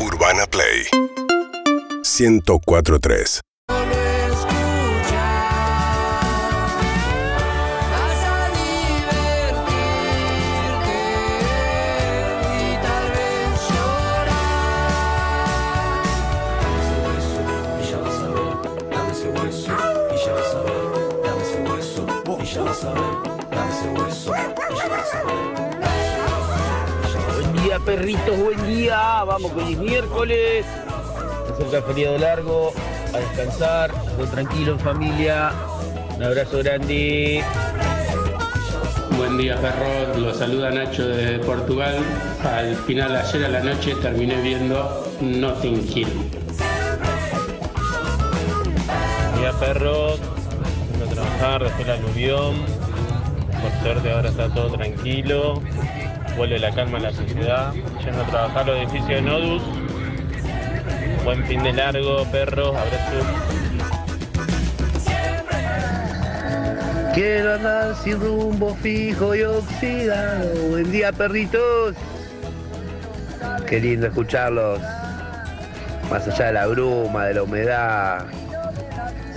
Urbana Play. 1043 perritos, buen día. Vamos con el miércoles. Se acerca el feriado largo, a descansar, todo tranquilo en familia. Un abrazo grande. Buen día, perro. Lo saluda Nacho desde Portugal. Al final, ayer a la noche, terminé viendo Notting Hill. Buen día perros, yendo a trabajar después del aluvión. Por suerte ahora está todo tranquilo. Vuelve la calma a la sociedad. Yendo a trabajar los edificios de Nodus. Buen fin de largo, perros, abrazo. Quiero andar sin rumbo fijo y oxidado. Buen día, perritos. Qué lindo escucharlos. Más allá de la bruma, de la humedad,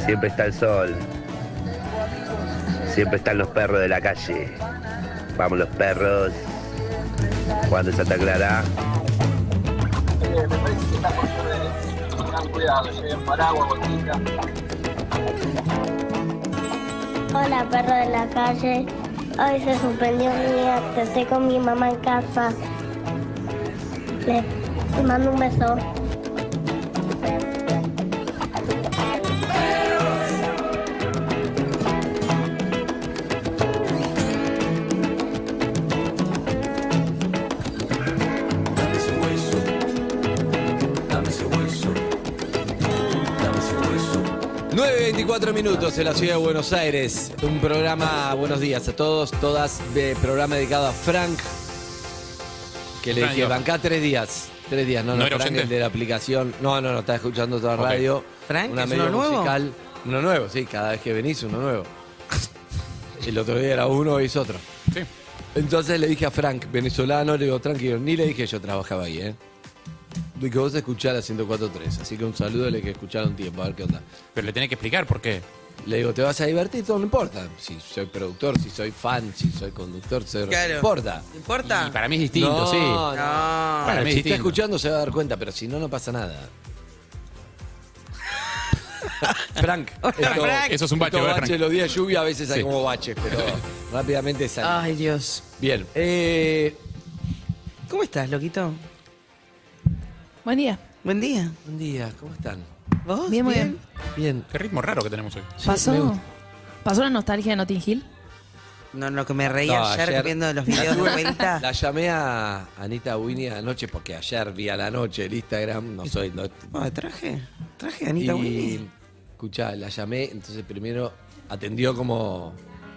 siempre está el sol. Siempre están los perros de la calle. Vamos los perros. Cuando Santa Clara. Hola, perro de la calle. Hoy se suspendió mi día. Estoy con mi mamá en casa. Le, le mando un beso. 9.24 minutos en la ciudad de Buenos Aires. Un programa, buenos días a todos, todas, de programa dedicado a Frank. Que le dije, bancá tres días. Tres días, no, no, ¿No era Frank, el de la aplicación. No, no, no, está escuchando toda Ok. radio. ¿Frank? Una ¿Es medio uno nuevo? musical. Uno nuevo, sí, cada vez que venís uno nuevo. El otro día era uno, hoy es otro. Sí. Entonces le dije a Frank, venezolano, le digo, tranquilo, ni le dije yo trabajaba ahí, ¿eh? De que vos escuchás la 104.3, así que un saludo le que escuchar un tiempo, a ver qué onda. Pero le tenés que explicar por qué. Le digo, te vas a divertir, todo no importa. Si soy productor, si soy fan, si soy conductor, cero, Claro. no importa. ¿Te importa? Y para mí es distinto, no, sí. no. Para mí es si está escuchando se va a dar cuenta, pero si no, no pasa nada. Frank, esto- Frank. Eso es un bache, los días de lluvia a veces hay Sí. como baches, pero rápidamente sale. Ay, Dios. Bien, eh, ¿Cómo estás, loquito? Buen día. Buen día. buen día, ¿cómo están? ¿Vos? Bien, muy bien. Bien. Qué ritmo raro que tenemos hoy. me ¿Pasó, gusta. ¿Pasó la nostalgia de Notting Hill? No, lo que me reía No, ayer, ayer- viendo los videos de vuelta. La llamé a Anita Winnie anoche porque ayer vi a la noche el Instagram, no soy... no- Oh, traje, traje a Anita Winnie. y escuchá, la llamé, entonces primero atendió como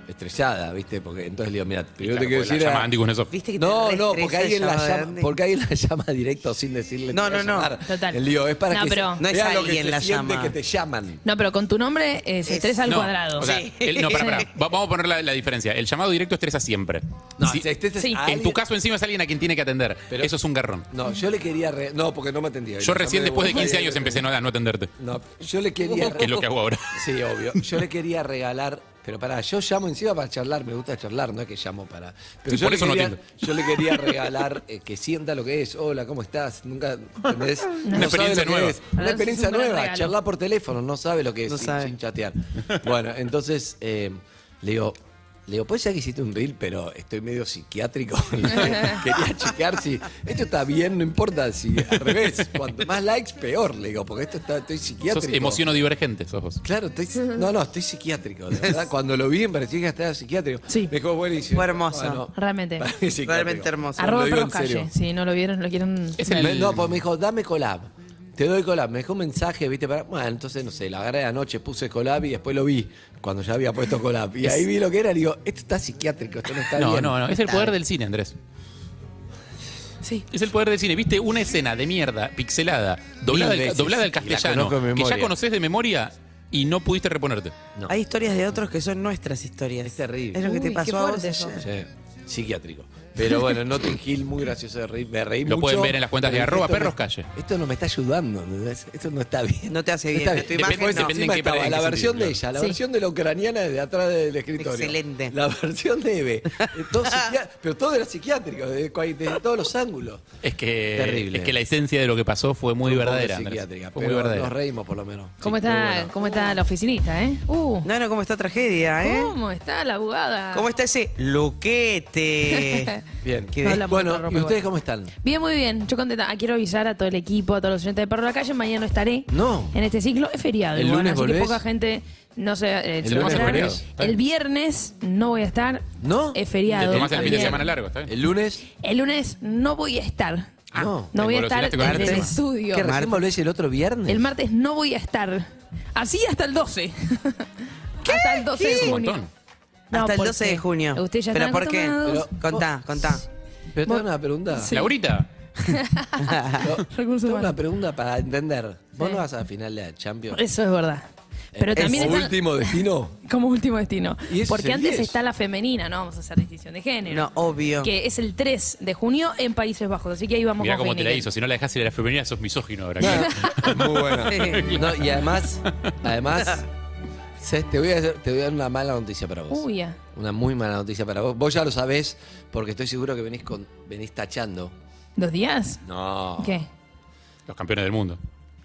estresada, ¿viste? Porque entonces le digo, mira, primero te quiero decir... llama era- Andy con eso. ¿Viste que te No, no, porque alguien, la llama, Andy? porque alguien la llama directo sin decirle No, no, no. Total. El lío es para No, que pero- se- No es vea lo que alguien se la siente llama. que te llaman. No, pero con tu nombre eh, se estresa al No, cuadrado. O sea, Sí. el- no, para, Sí. Vamos a poner la, la diferencia. El llamado directo estresa siempre. No, Si- se estresa Sí. a en tu caso, encima es alguien a quien tiene que atender. Pero- Eso es un garrón. No, yo le quería... re- No, porque no me atendía. Yo recién llamé después de Buenos 15 Aires. años empecé no, a no atenderte. No, yo le quería... Que es lo que hago ahora. Sí, obvio. Yo le quería regalar, pero pará, yo llamo encima para charlar, me gusta charlar, no es que llamo para. Pero Sí, yo, por le eso no quería, yo le quería regalar eh, que sienta lo que es. Hola, ¿cómo estás? Nunca ¿entendés? Una No experiencia nueva. Una experiencia nueva, charlar por teléfono, no sabe lo que es No sin, sabe. sin chatear. Bueno, entonces eh, le digo. Le digo, pues ya que hiciste un reel, pero estoy medio psiquiátrico. Quería checar si esto está bien, no importa si al revés. Cuanto más likes, peor. Le digo, porque esto está, estoy psiquiátrico. Sos emociono divergente, sos vos. Claro, estoy, no, no, estoy psiquiátrico, de verdad. Cuando lo vi me parecía que estaba psiquiátrico. Sí. Me dijo buenísimo. Fue hermoso. Bueno, Realmente. Realmente hermoso. Arroba. Calle. Si no lo vieron, lo quieren. Es el- no, pues me dijo, dame collab. Te doy collab. Me dejó un mensaje, viste, para. Bueno, entonces no sé, la agarré anoche, puse collab y después lo vi cuando ya había puesto collab. Y ahí vi lo que era y digo, esto está psiquiátrico, esto no está No, bien. no, no. Es el poder del cine, Andrés. Sí. Es el poder del cine. ¿Viste una escena de mierda, pixelada, doblada, al, doblada al castellano, que ya conoces de memoria y no pudiste reponerte? No. Hay historias de otros que son nuestras historias. Es terrible. Es lo que te pasó a vos eso. Sí, psiquiátrico. Pero bueno, Notting Hill, muy gracioso de reír. Me reí Lo mucho. pueden ver en las cuentas de pero arroba esto perros calle. Esto no me está ayudando, ¿entendés? Esto no está bien. No te hace bien. de tu bien. imagen Después no. depende en Encima qué estaba en qué la sentido, versión de ella, la Sí. versión de la ucraniana de atrás del escritorio. Excelente. La versión de Eve. Eh, todo pero todo era psiquiátrico, desde, cua- desde todos los ángulos. Es que, Terrible. es que la esencia de lo que pasó fue muy verdadera. Andrés. Psiquiátrica, Fue pero muy verdadera. nos reímos por lo menos. ¿Cómo, está, bueno. ¿Cómo está la oficinista, eh? Uh, No, no, ¿cómo está tragedia, eh? ¿Cómo está la abogada? ¿Cómo está ese luquete? Bien. Be- hablamos Bueno, ¿y ustedes igual. cómo están? Bien, muy bien. Yo contenta. Ah, quiero avisar a todo el equipo, a todos los oyentes de Perro de la Calle. Mañana no estaré No. en este ciclo. Es feriado. ¿El igual, lunes así que volvés? poca gente no se, eh, ¿El se lunes? El viernes no voy a estar. ¿No? Es feriado. Te tomás el fin de también. semana largo, ¿está bien? ¿El lunes? El lunes no voy a estar. no. No voy a Te estar con en el estudio. ¿Qué recién volvés el otro viernes? El martes no voy a estar. Así hasta el 12. Hasta el 12 Es de un junio. montón. No, Hasta el porque 12 de junio. Ustedes ya ¿Pero están por qué? Pero- Contá, contá. Pero tengo una pregunta. Sí. Laurita, Recursos tengo una pregunta para entender. ¿Vos Sí. no vas a la final de la Champions? Eso es verdad. Pero ¿Es también está último destino? como último destino. Y Porque antes 10. está la femenina, no vamos a hacer distinción de género. No, obvio. Que es el 3 de junio en Países Bajos. Así que ahí vamos mirá con cómo te la Heineken. hizo. Si no la dejás ir a la femenina, sos misógino ahora. Muy bueno. Sí. No, y además, además, ¿sabes? Te voy, a, hacer- te voy a dar una mala noticia para vos. Uy, ya. Una muy mala noticia para vos. Vos ya lo sabés porque estoy seguro que venís con venís tachando. ¿Dos días? No. ¿Qué? Los campeones del mundo.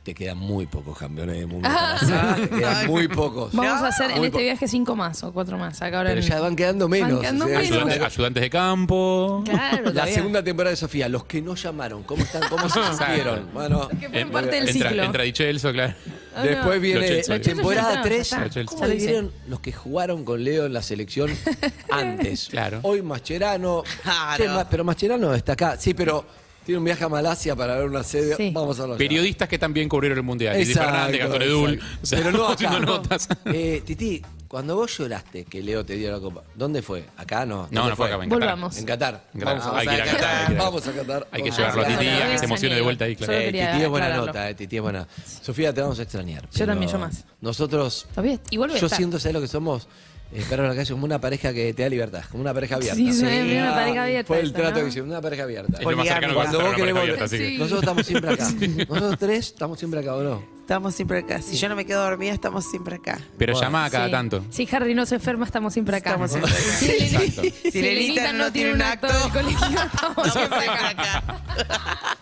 Te quedan muy pocos campeones del mundo. para hacer. Te quedan muy pocos. Vamos a hacer en Muy este viaje cinco más o cuatro más. Acá ahora Pero en- ya van quedando menos. Van quedando o sea, menos. es una- Ayudantes, ayudantes de campo. Claro, La todavía. segunda temporada de Sofía, los que no llamaron, ¿cómo están? ¿Cómo se sintieron? Bueno, Que fueron En- parte del entra, ciclo. entra Di Celso, claro. Ah, después viene. Los Chelsea temporada ya 3. está, ya está. ¿Cómo Ya lo le hice. dieron los que jugaron con Leo en la selección antes? Claro. Hoy Mascherano. Claro. Che, Ma- pero Mascherano está acá. Sí, pero tiene un viaje a Malasia para ver una sede. Sí. Vamos a hablar. Periodistas que también cubrieron el mundial. Titi Exacto, Fernández, Gastón. O sea, Pero no acá. notas. Eh, Titi, cuando vos lloraste que Leo te dio la copa, ¿dónde fue? ¿Acá no? ¿Dónde No, no fue acá. en Qatar. Volvamos. En Qatar. En Qatar. Vamos a Hay que ir a Qatar. Hay Vamos a Qatar. Hay que llevarlo a. Titi a que se emocione de vuelta ahí, claro. Eh, Titi es buena aclararlo. nota, eh, Titi es buena. Sofía, te vamos a extrañar. Yo también, yo más. Nosotros, a yo siento, ¿sabes lo que somos? Eh, Perro de la calle, como una pareja que te da libertad, como una pareja abierta. Sí, sí, una pareja abierta Fue el trato ¿no? que hicimos, una pareja abierta. Es lo más cercano Cuando vos querés abierta, Sí. nosotros estamos siempre acá. Nosotros tres estamos siempre acá, ¿o no? Estamos siempre acá. Si yo no me quedo dormida, estamos siempre acá. Pero Bueno. llama a cada Sí. tanto. Si Harry no se enferma, estamos siempre acá. Estamos siempre acá. Si Exacto. si Lenita no tiene un acto del colegio, estamos siempre acá.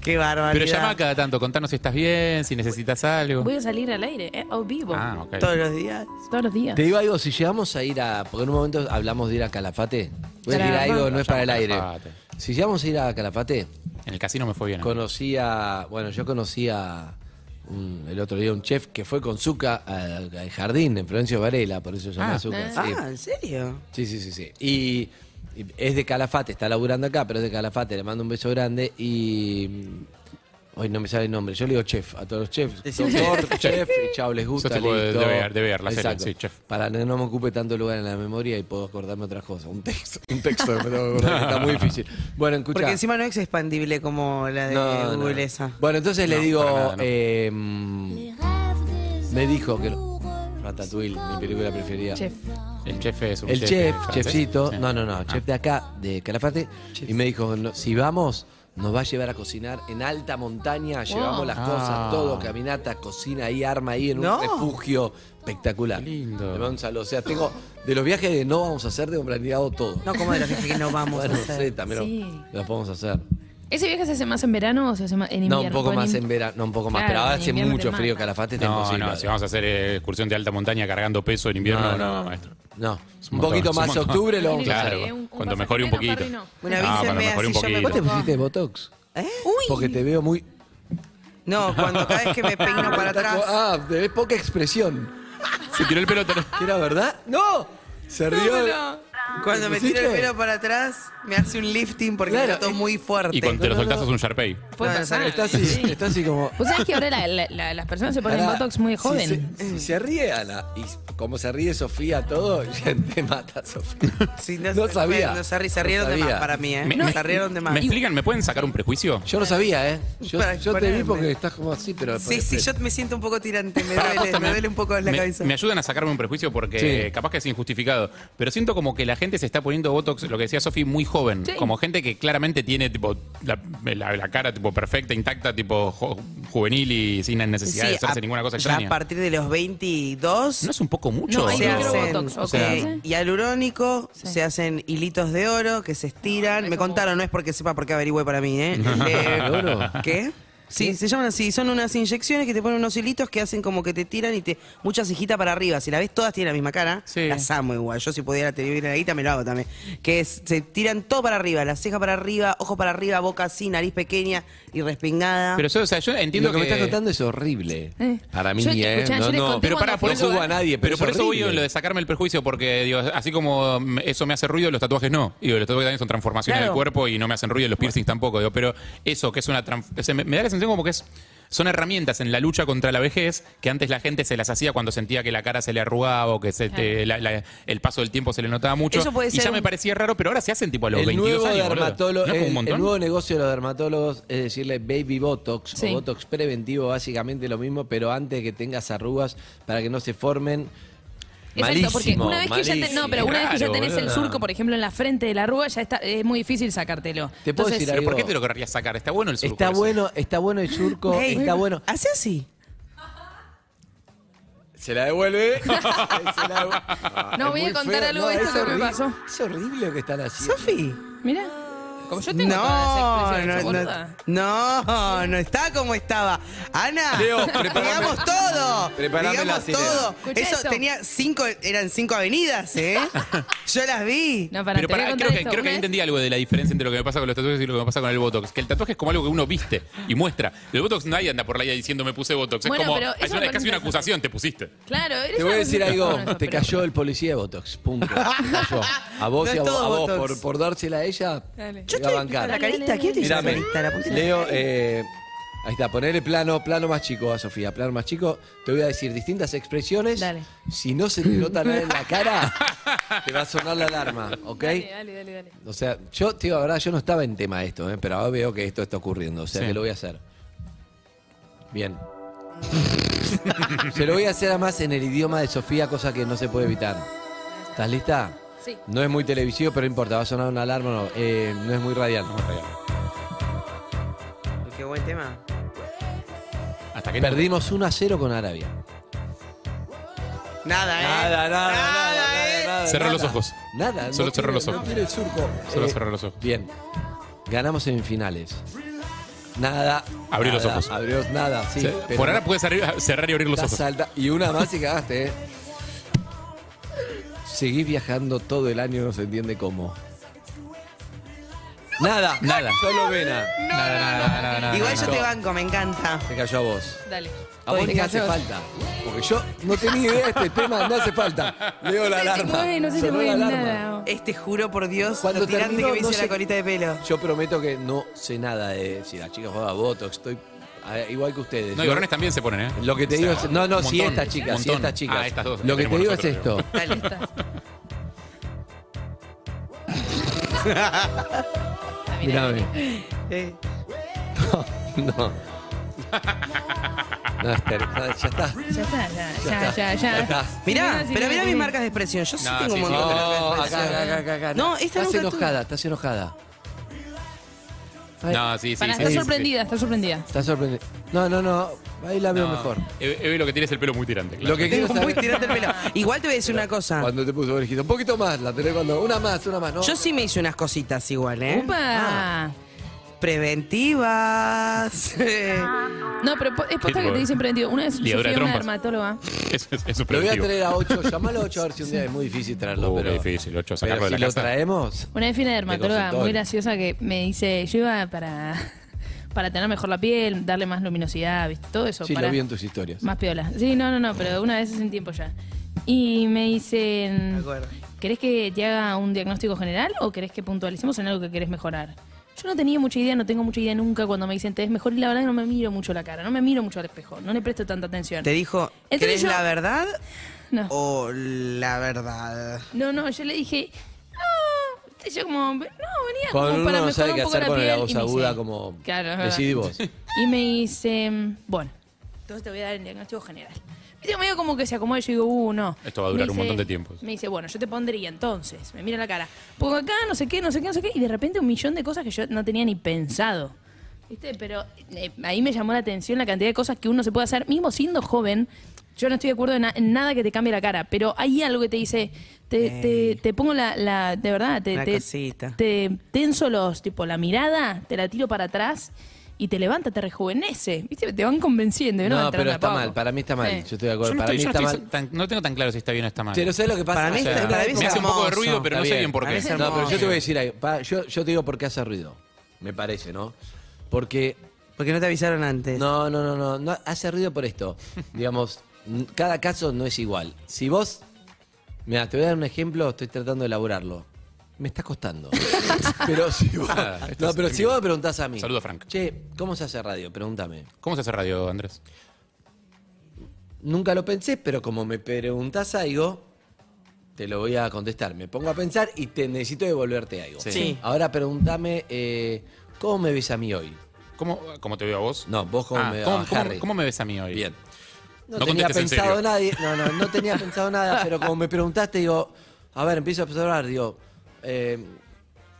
Qué barbaridad. Pero llama a cada tanto. Contanos si estás bien, si necesitas algo. Voy a salir al aire, ¿eh? O vivo. Ah, ok. Todos los días. Todos los días. Te digo algo, si llegamos a ir a. Porque en un momento hablamos de ir a Calafate. Voy a decir Calafate. algo, no es para el aire. Calafate. Si llegamos a ir a Calafate, En el casino me fue bien. conocí a. Bueno, yo conocí a. un- el otro día un chef que fue con Zucca al, al jardín en Florencio Varela, por eso se llama Ah. Zucca. Ah, sí. ¿en serio? Sí, sí, sí, sí. Y, y es de Calafate, está laburando acá, pero es de Calafate, le mando un beso grande y... mm, Hoy no me sale el nombre, yo le digo chef a todos los chefs. Doctor, chef, y chao, les gusta. Tipo de- listo. de ver- de ver la serie, Exacto. sí, chef. Para que no me ocupe tanto lugar en la memoria y puedo acordarme otras cosas. Un texto, un texto que me tengo que acordar, que está muy difícil. Bueno, escucha. Porque encima no es expandible como la de No, no. Google esa. Bueno, entonces le digo, para nada, no. eh, me dijo que... Ratatouille, mi película preferida. Chef. El chef es un El chef, francés. chefcito, Sí. no, no, no, Ah. chef de acá, de Calafate, y me dijo, no, si vamos, nos va a llevar a cocinar en alta montaña, llevamos las Ah. cosas, todo, caminata, cocina ahí, arma ahí en un No. refugio espectacular. Qué lindo. Le mando un saludo. O sea, tengo, de los viajes que no vamos a hacer, tengo planeado todo. No como de los que no vamos bueno, a hacer. también lo- Sí. lo, podemos hacer. ¿Ese viaje se hace más en verano o se hace más en invierno? No, un poco más en verano, no, un poco más, Claro, pero ahora hace mucho frío, mata. Calafate está No, imposible. no, si vamos a hacer eh, excursión de alta montaña cargando peso en invierno, no, No, maestro. No, un poquito más octubre lo vamos a hacer. Un- un cuando mejore un poquito. Bueno, avísenme así yo me poquito. ¿Vos te pusiste Botox? ¿Eh? Porque te veo muy... No, cuando cada vez que me peino para atrás. Ah, te ves poca expresión. Se tiró el pelo. ¿Era verdad? ¡No! Se rió. Cuando me tiro el ¿Pusiste? pelo para atrás, me hace un lifting porque Claro, me noto es- muy fuerte. Y cuando te lo No, no, soltás no. sos un Sharpay. Puede No, pasar. Está así, Sí. está así como. Vos sabés que ahora la- la- la- las personas se ponen Ahora, Botox muy si joven. se- Si se, ríe Ana, y como se ríe Sofía todo, ya te mata Sofía. Sí, No sabía. No, se, ri- se No rieron de sabía. más para mí, ¿eh? Me- se rieron de más. ¿Me explican? ¿Me pueden sacar un prejuicio? Yo no sabía, ¿eh? Yo, Para yo te vi porque estás como así, pero. Sí, sí, yo me siento un poco tirante, me duele, posta, me duele un poco la me, cabeza. me ayudan a sacarme un prejuicio porque Sí. capaz que es injustificado. Pero siento como que la gente gente se está poniendo Botox, lo que decía Sofi, muy joven. Sí. Como gente que claramente tiene tipo la, la- la cara tipo perfecta, intacta, tipo jo- juvenil y sin necesidad de hacerse a- ninguna cosa ya extraña. a partir de los 22 ¿No es un poco mucho? No, se hacen ¿o sea, cómo se dice? hialurónico, Sí. se hacen hilitos de oro que se estiran. Me contaron, no es porque sepa porque averigüe para mí, ¿eh? Eh, ¿De oro? ¿Qué? Sí, se llaman así, son unas inyecciones que te ponen unos hilitos que hacen como que te tiran y te mucha cejita para arriba. Si la ves todas tienen la misma cara, Sí. las amo igual. Yo si pudiera tener la guita me lo hago también. Que es- se tiran todo para arriba, la ceja para arriba, ojo para arriba, boca así, nariz pequeña y respingada. Pero yo, o sea, yo entiendo lo que, me estás contando es horrible. Eh. Para mí, Yo- ¿eh? escuchá, no, no, conté Pero fue por eso a nadie, pero, Pero por es eso voy en lo de sacarme el perjuicio, porque digo, así como mm, eso me hace ruido, los tatuajes no. Y los tatuajes también son transformaciones Claro. del cuerpo y no me hacen ruido, los piercings tampoco. Digo, pero eso, que es una. trans- o sea, me, me da la sensación como que es. Son herramientas en la lucha contra la vejez que antes la gente se las hacía cuando sentía que la cara se le arrugaba o que se te- la- la- el paso del tiempo se le notaba mucho. Eso puede y ser ya un- me parecía raro, pero ahora se hacen tipo a los el 22 nuevo años. boludo. dermatólogo, ¿No es como un el, montón? el nuevo negocio de los dermatólogos es decirle baby botox Sí. o botox preventivo, básicamente lo mismo, pero antes que tengas arrugas para que no se formen. Exacto, porque malísimo, una vez que ya te- no, malísimo. pero una vez que ya tenés el surco, por ejemplo, en la frente de la arruga, ya está, es muy difícil sacártelo. Te puedo Entonces, decir ¿Pero por algo. qué te lo querrías sacar? Está bueno el surco. Está ese. bueno, está bueno el surco, Ey, está bueno. Hace así. Se la devuelve. Se la devu- No, es voy a muy contar feo. algo de esto es que me pasó. Es horrible lo que están haciendo. Sofi. Mira, como yo tengo No, no, las expresiones, no, boluda. no, no está como estaba. Ana, Leo, digamos todo. prepárame la digamos todo. Eso esto. tenía cinco, eran cinco avenidas, ¿eh? Yo las vi. No, para, Pero pará, creo que, esto. creo que ahí entendí algo de la diferencia entre lo que me pasa con los tatuajes y lo que me pasa con el Botox. Que el tatuaje es como algo que uno viste y muestra. El Botox nadie anda por la vida diciendo me puse Botox. Bueno, es como, pero es, una- casi una acusación, te pusiste. Claro, Te voy a decir algo, te cayó el policía de Botox, punto. Te cayó. A vos No y a vos, a por, por dársela a ella, Dale. Yo a estoy bancar. la carita, ¿quién te hizo la Mírame, carita? La puntita. Leo, eh, ahí está, ponele plano, plano más chico a Sofía, plano más chico. Te voy a decir distintas expresiones. Dale. Si no se te nota nada en la cara, te va a sonar la alarma, ¿ok? Dale, dale, dale, dale. O sea, yo, te digo, la verdad, yo no estaba en tema de esto, ¿eh? pero ahora veo que esto está ocurriendo, o sea Sí. que lo voy a hacer. Bien. se lo voy a hacer además en el idioma de Sofía, cosa que no se puede evitar. ¿Estás lista? Sí. No es muy televisivo, pero no importa, va a sonar una alarma, no, eh, no es muy radial. Qué buen tema. Hasta que Perdimos 1 a 0 con Arabia. Nada, ¿eh? Nada, nada, nada, ¿eh? nada, Cerrá nada. los ojos. Nada, Solo no tiene- los No ojos. tiene el surco. Solo Eh, cerrá los ojos. Bien. Ganamos semifinales. Nada. Abrí los ojos. Abrió nada, sí. Sí, pero Por ahora puedes cerrar cerrar y abrir los ojos. alta- Y una más y cagaste, ¿eh? Seguís viajando todo el año, no se entiende cómo. Nada. Nada. Solo vena. Nada, nada, nada, nada, Igual nada. yo te banco, me encanta. Te cayó a vos. Dale. A vos Te ni hace falta. Porque yo no tenía idea de este tema, no hace falta. Leo la No se te alarma. mueve, no se te mueve la alarma. nada. Este juro por Dios, Cuando lo tirante terminó, que me no hice sé- la colita de pelo. Yo prometo que no sé nada de si la chica juega Botox. Estoy a- igual que ustedes. No, y Yo- varones también se ponen, ¿eh? Lo que te O digo es. No, no, un si montón, estas un chicas, si montón. estas chicas. Ah, estas dos. Lo que te tenemos digo es nosotros, esto. Dale, está. Mírame. Eh, No. No. No, Esther, no, ya está. Ya está, ya, ya, está, ya, ya ya. está. Mirá, Sí, pero sí, mirá sí. mis marcas de expresión. Yo sí No, tengo un sí, sí. montón de No, marcas de acá, expresión. acá, acá, acá. No, esta Estás nunca tuve. enojada, estás enojada. No, sí, sí. Para, sí, está sí, sorprendida, está sorprendida. Estás sorprendida. No, no, no. Ahí la veo No, mejor. Eve Eve lo que tiene es el pelo muy tirante. claro. Lo que quiero Tengo muy saber. tirante el pelo. Igual te voy a decir una cosa. Cuando te puso orejita. Un poquito más, la tenés cuando. Una más, una más, ¿no? Yo sí me hice unas cositas igual, ¿eh? ¡Upa! Preventivas. No, pero po- es posta que te dicen preventivo. Una vez yo fui Ligadura a de una trompas. dermatóloga. Eso es, es Lo voy a preventivo. traer a 8. Llamalo a 8 a ver si un día es muy difícil traerlo. Uh, qué pero, difícil, ocho, pero sacarlo de si la lo casa. traemos. Una vez fui a una dermatóloga consultorio. muy graciosa que me dice, yo iba para, para tener mejor la piel, darle más luminosidad, ¿viste? Todo eso. Sí, para, lo vi en tus historias. Más piola. Sí, no, no, no, pero una vez hace un tiempo ya. Y me dicen, acuerdo. ¿querés que te haga un diagnóstico general o querés que puntualicemos en algo que querés mejorar? Yo no tenía mucha idea, no tengo mucha idea nunca cuando me dicen te ves mejor y la verdad que no me miro mucho la cara, no me miro mucho al espejo, no le presto tanta atención. Te dijo, Entonces ¿querés yo- la verdad No. o la verdad? No, no, yo le dije, no, viste, yo como, no, venía Cuando como uno para no mejorar sabe un qué poco hacer la con piel. la voz y me aguda, dice- como. Claro, es verdad. Decidí vos. Y me dice, bueno, entonces te voy a dar el diagnóstico general. Viste, medio como que se acomoda y yo digo, uh, no. Esto va a Me durar un montón de tiempo. Me dice, bueno, yo te pondría entonces. Me mira la cara. Pongo acá, no sé qué, no sé qué, no sé qué. Y de repente un millón de cosas que yo no tenía ni pensado. ¿Viste? Pero eh, ahí me llamó la atención la cantidad de cosas que uno se puede hacer, mismo siendo joven. Yo no estoy de acuerdo en, na- en nada que te cambie la cara, pero hay algo que te dice, te, te, te pongo la, la- de verdad, te, Una te, cosita. te tenso los, tipo, la mirada, te la tiro para atrás y te levanta, te rejuvenece. ¿Viste? Te van convenciendo. No, entrando pero está mal, para mí está mal. Sí. Yo estoy de acuerdo. Yo no, para estoy- mí yo no está estoy mal. tan- no tengo tan claro si está bien o está mal. Pero ¿sabes lo que pasa? Para mí O sea, está- para mí me hace un poco de ruido, pero no sé bien. por qué. No, pero yo te voy a decir algo. Yo, yo te digo por qué hace ruido. Me parece, ¿no? Porque Porque no te avisaron antes. No, no, no, no, no, hace ruido por esto. Digamos, cada caso no es igual. Si vos, mira, te voy a dar un ejemplo, estoy tratando de elaborarlo. Me está costando. pero si vos, Ah, esto no, es pero si vos me preguntás a mí. Saludo Frank. Che, ¿cómo se hace radio? Pregúntame. ¿Cómo se hace radio, Andrés? Nunca lo pensé, pero como me preguntás algo, te lo voy a contestar. Me pongo a pensar y te necesito devolverte algo. Sí. Sí. Ahora pregúntame, eh, ¿cómo me ves a mí hoy? ¿Cómo, cómo te veo a vos? No, vos cómo Ah, me ¿cómo, a cómo- Harry. cómo me ves a mí hoy? Bien. No, No tenía contestes en pensado serio. nadie, no, no, no tenía pensado nada, pero como me preguntaste, digo, a ver, empiezo a observar, digo, eh,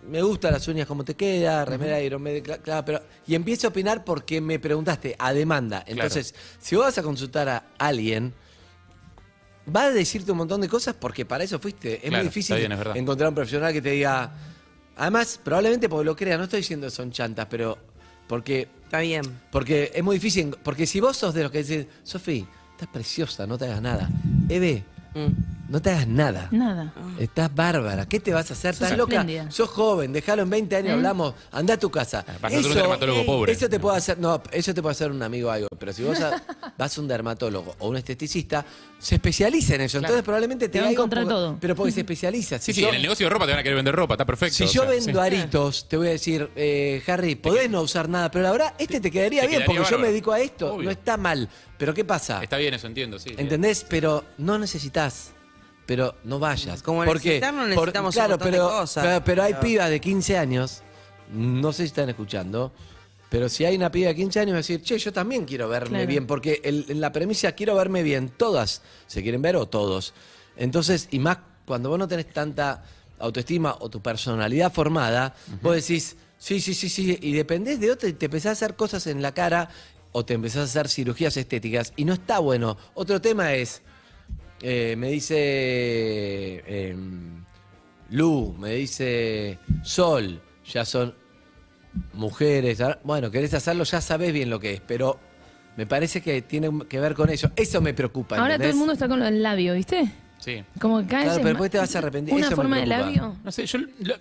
me gustan las uñas, cómo te queda, remera Iron Maiden, cla- claro, pero y empiezo a opinar porque me preguntaste a demanda. Entonces, si vos vas a consultar a alguien, va a decirte un montón de cosas porque para eso fuiste. Es Claro, muy difícil está bien, es verdad. encontrar un profesional que te diga. Además, probablemente porque lo crea, no estoy diciendo que son chantas, pero porque Está bien. porque es muy difícil. Porque si vos sos de los que dicen, Sofi, estás preciosa, no te hagas nada. Eve. No te hagas nada. Nada. Estás bárbara. ¿Qué te vas a hacer? Sos ¿Estás loca? espléndida. Sos joven, déjalo en 20 años, ¿Eh? hablamos, anda a tu casa. Ah, vas a ser un dermatólogo pobre. Eso te puede hacer, no, eso te puede hacer un amigo o algo. Pero si vos a- vas a un dermatólogo o un esteticista, se especializa en eso. Entonces probablemente te, Te va a diga encontrar todo. Pero porque se especializa. Sí, Si sí, yo- en el negocio de ropa te van a querer vender ropa, está perfecto. si o yo sea, vendo sí. aritos, te voy a decir, eh, Harry, podés no usar nada, pero la verdad, este te quedaría te bien, quedaría porque yo me dedico a esto, Obvio. no está mal. Pero ¿qué pasa? Está bien, eso entiendo, sí. sí. ¿Entendés? Pero no necesitas. Pero no vayas. Como ¿Por qué? necesitar no Por- necesitamos un claro, montón de pero, cosas. Pero, pero hay Pero- pibas de 15 años, no sé si están escuchando, pero si hay una piba de 15 años, va a decir, che, yo también quiero verme Claro. bien, porque el- en la premisa quiero verme bien, todas se quieren ver o todos. Entonces, y más cuando vos no tenés tanta autoestima o tu personalidad formada, vos decís, sí, sí, sí, sí, y dependés de otro y te empezás a hacer cosas en la cara o te empezás a hacer cirugías estéticas y no está bueno. Otro tema es, eh, me dice em, Lu, me dice Sol, ya son mujeres. Bueno, querés hacerlo, ya sabés bien lo que es, pero me parece que tiene que ver con eso. Eso me preocupa. Ahora todo el mundo está con lo del labio, ¿viste? Sí. Como que cada Claro, pero después te vas a arrepentir. Una Eso me forma de preocupa. labio. No sé, yo. lo-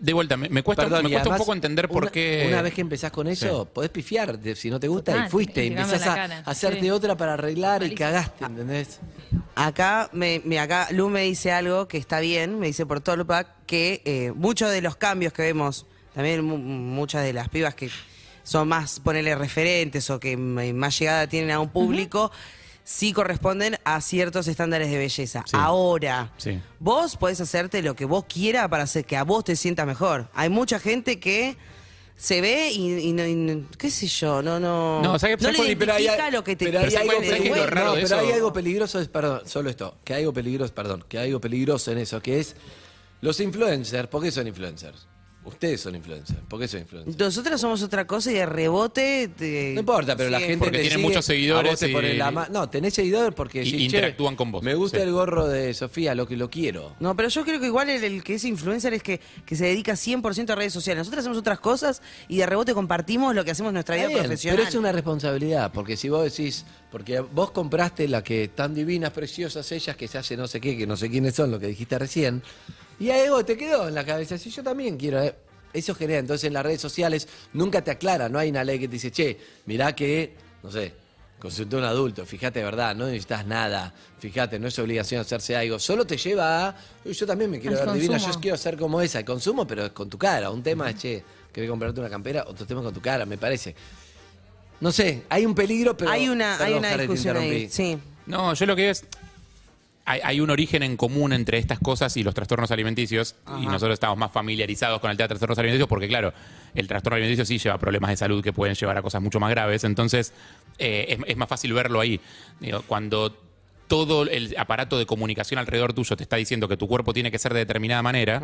de vuelta, me, me cuesta, Perdón, me y cuesta un poco entender por una, qué. Una vez que empezás con eso, podés pifiar de- si no te gusta Total, y fuiste. y Y empezás a hacerte Sí. otra para arreglar y Malísimo. cagaste, ¿entendés? Acá, me, me- acá Lu me dice algo que está bien, me dice por pack que eh, muchos de los cambios que vemos, también mu- muchas de las pibas que son más, ponerle referentes o que más llegada tienen a un público, sí corresponden a ciertos estándares de belleza. Sí. Ahora, Sí. vos podés hacerte lo que vos quieras para hacer que a vos te sientas mejor. Hay mucha gente que se ve y, y no, y no- qué sé yo, no, no, No, ¿sabes- no sabes le cuál- pero hay- lo que te pero hay Pero ¿sabes algo no, pero hay algo peligroso, es, perdón, solo esto, que hay algo peligroso, perdón, que hay algo peligroso en eso, que es los influencers, ¿por qué son influencers? Ustedes son influencers, ¿por qué son influencers? Nosotros somos otra cosa y de rebote. te- No importa, pero la gente Porque te tienen sigue, muchos seguidores a vos te y- ponen la ma- No, tenés seguidores porque Y decís, "Che, interactúan con vos, Me gusta sí. el gorro de Sofía, lo que lo quiero. No, pero yo creo que igual el, el que es influencer es que, que se dedica 100% a redes sociales. Nosotros hacemos otras cosas y de rebote compartimos lo que hacemos en nuestra vida Está bien, profesional. Pero es una responsabilidad, porque si vos decís, porque vos compraste la que tan divinas, preciosas ellas, que se hace no sé qué, que no sé quiénes son, lo que dijiste recién, y algo te quedó en la cabeza, si yo también quiero, eh, eso genera, entonces en las redes sociales nunca te aclara, no hay una ley que te dice, che, mirá que, no sé, consultó a un adulto, fíjate de verdad, no necesitas nada, fíjate, no es obligación hacerse algo, solo te lleva a, "Uy, yo también me quiero ver divina, yo quiero ser como esa, el consumo, pero es con tu cara, un tema es, che, querés comprarte una campera, otro tema es con tu cara, me parece. No sé, hay un peligro, pero. hay una, hay una discusión ahí. Sí. No, yo lo que es. Hay, hay un origen en común entre estas cosas y los trastornos alimenticios, y nosotros estamos más familiarizados con el tema de trastornos alimenticios, porque claro, el trastorno alimenticio sí lleva problemas de salud que pueden llevar a cosas mucho más graves, entonces eh, es, es más fácil verlo ahí. Digo, cuando todo el aparato de comunicación alrededor tuyo te está diciendo que tu cuerpo tiene que ser de determinada manera,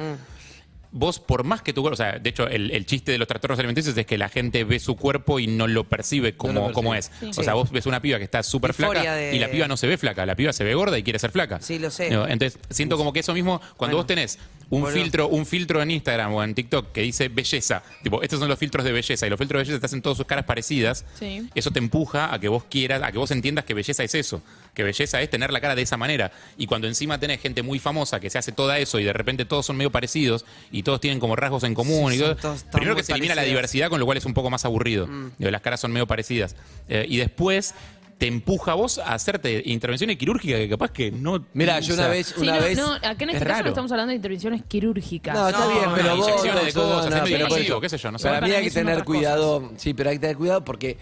vos por más que tu cuerpo, o sea, de hecho el, el chiste de los trastornos alimenticios es que la gente ve su cuerpo y no lo percibe como, No lo percibe. como es. Sí. O sea, vos ves una piba que está súper flaca de- y la piba no se ve flaca, la piba se ve gorda y quiere ser flaca. Sí, lo sé. Entonces, siento como que eso mismo, cuando Bueno. vos tenés un Bueno. filtro, un filtro en Instagram o en TikTok que dice belleza, tipo, estos son los filtros de belleza y los filtros de belleza te hacen todas sus caras parecidas, Sí. eso te empuja a que vos quieras, a que vos entiendas que belleza es eso, que belleza es tener la cara de esa manera. Y cuando encima tenés gente muy famosa que se hace toda eso y de repente todos son medio parecidos y todos tienen como rasgos en común Sí, y todo, todos- primero que se elimina la. Mm. diversidad, con lo cual es un poco más aburrido. Digo, las caras son medio parecidas. Eh, y después te empuja a vos a hacerte intervenciones quirúrgicas que capaz que no... Mira, yo una vez, Sí, una no, vez. no, acá en es este caso raro. no estamos hablando de intervenciones quirúrgicas. No, está No, bien, no, pero vos. inyecciones de no, no, cosas, no, haciendo pero por invasivo, eso- qué sé yo, no sé. Para mí hay que son tener otras cuidado. Sí, pero hay que tener cuidado porque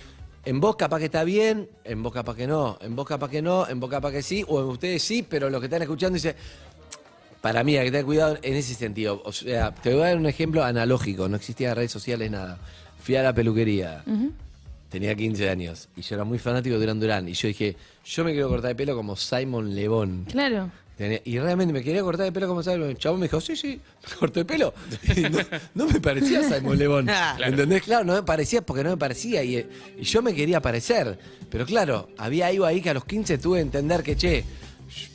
en vos capaz que está bien, en vos capaz que no, en vos capaz que no, en vos capaz que sí, o en ustedes sí, pero los que están escuchando dice. Para mí hay que tener cuidado en ese sentido. O sea, te voy a dar un ejemplo analógico. No existían redes sociales, nada. Fui a la peluquería. Tenía 15 años y yo era muy fanático de Durán Durán. Y yo dije, yo me quiero cortar el pelo como Simon Lebón. Claro. Tenía- y realmente me quería cortar el pelo como Simon. El chabón me dijo, sí, sí, me corté el pelo. Y no, no me parecía Simon Lebón. Claro. ¿Entendés? Claro, no me parecía porque no me parecía. Y, y yo me quería parecer. Pero claro, había algo ahí que a los 15 tuve que entender que, che,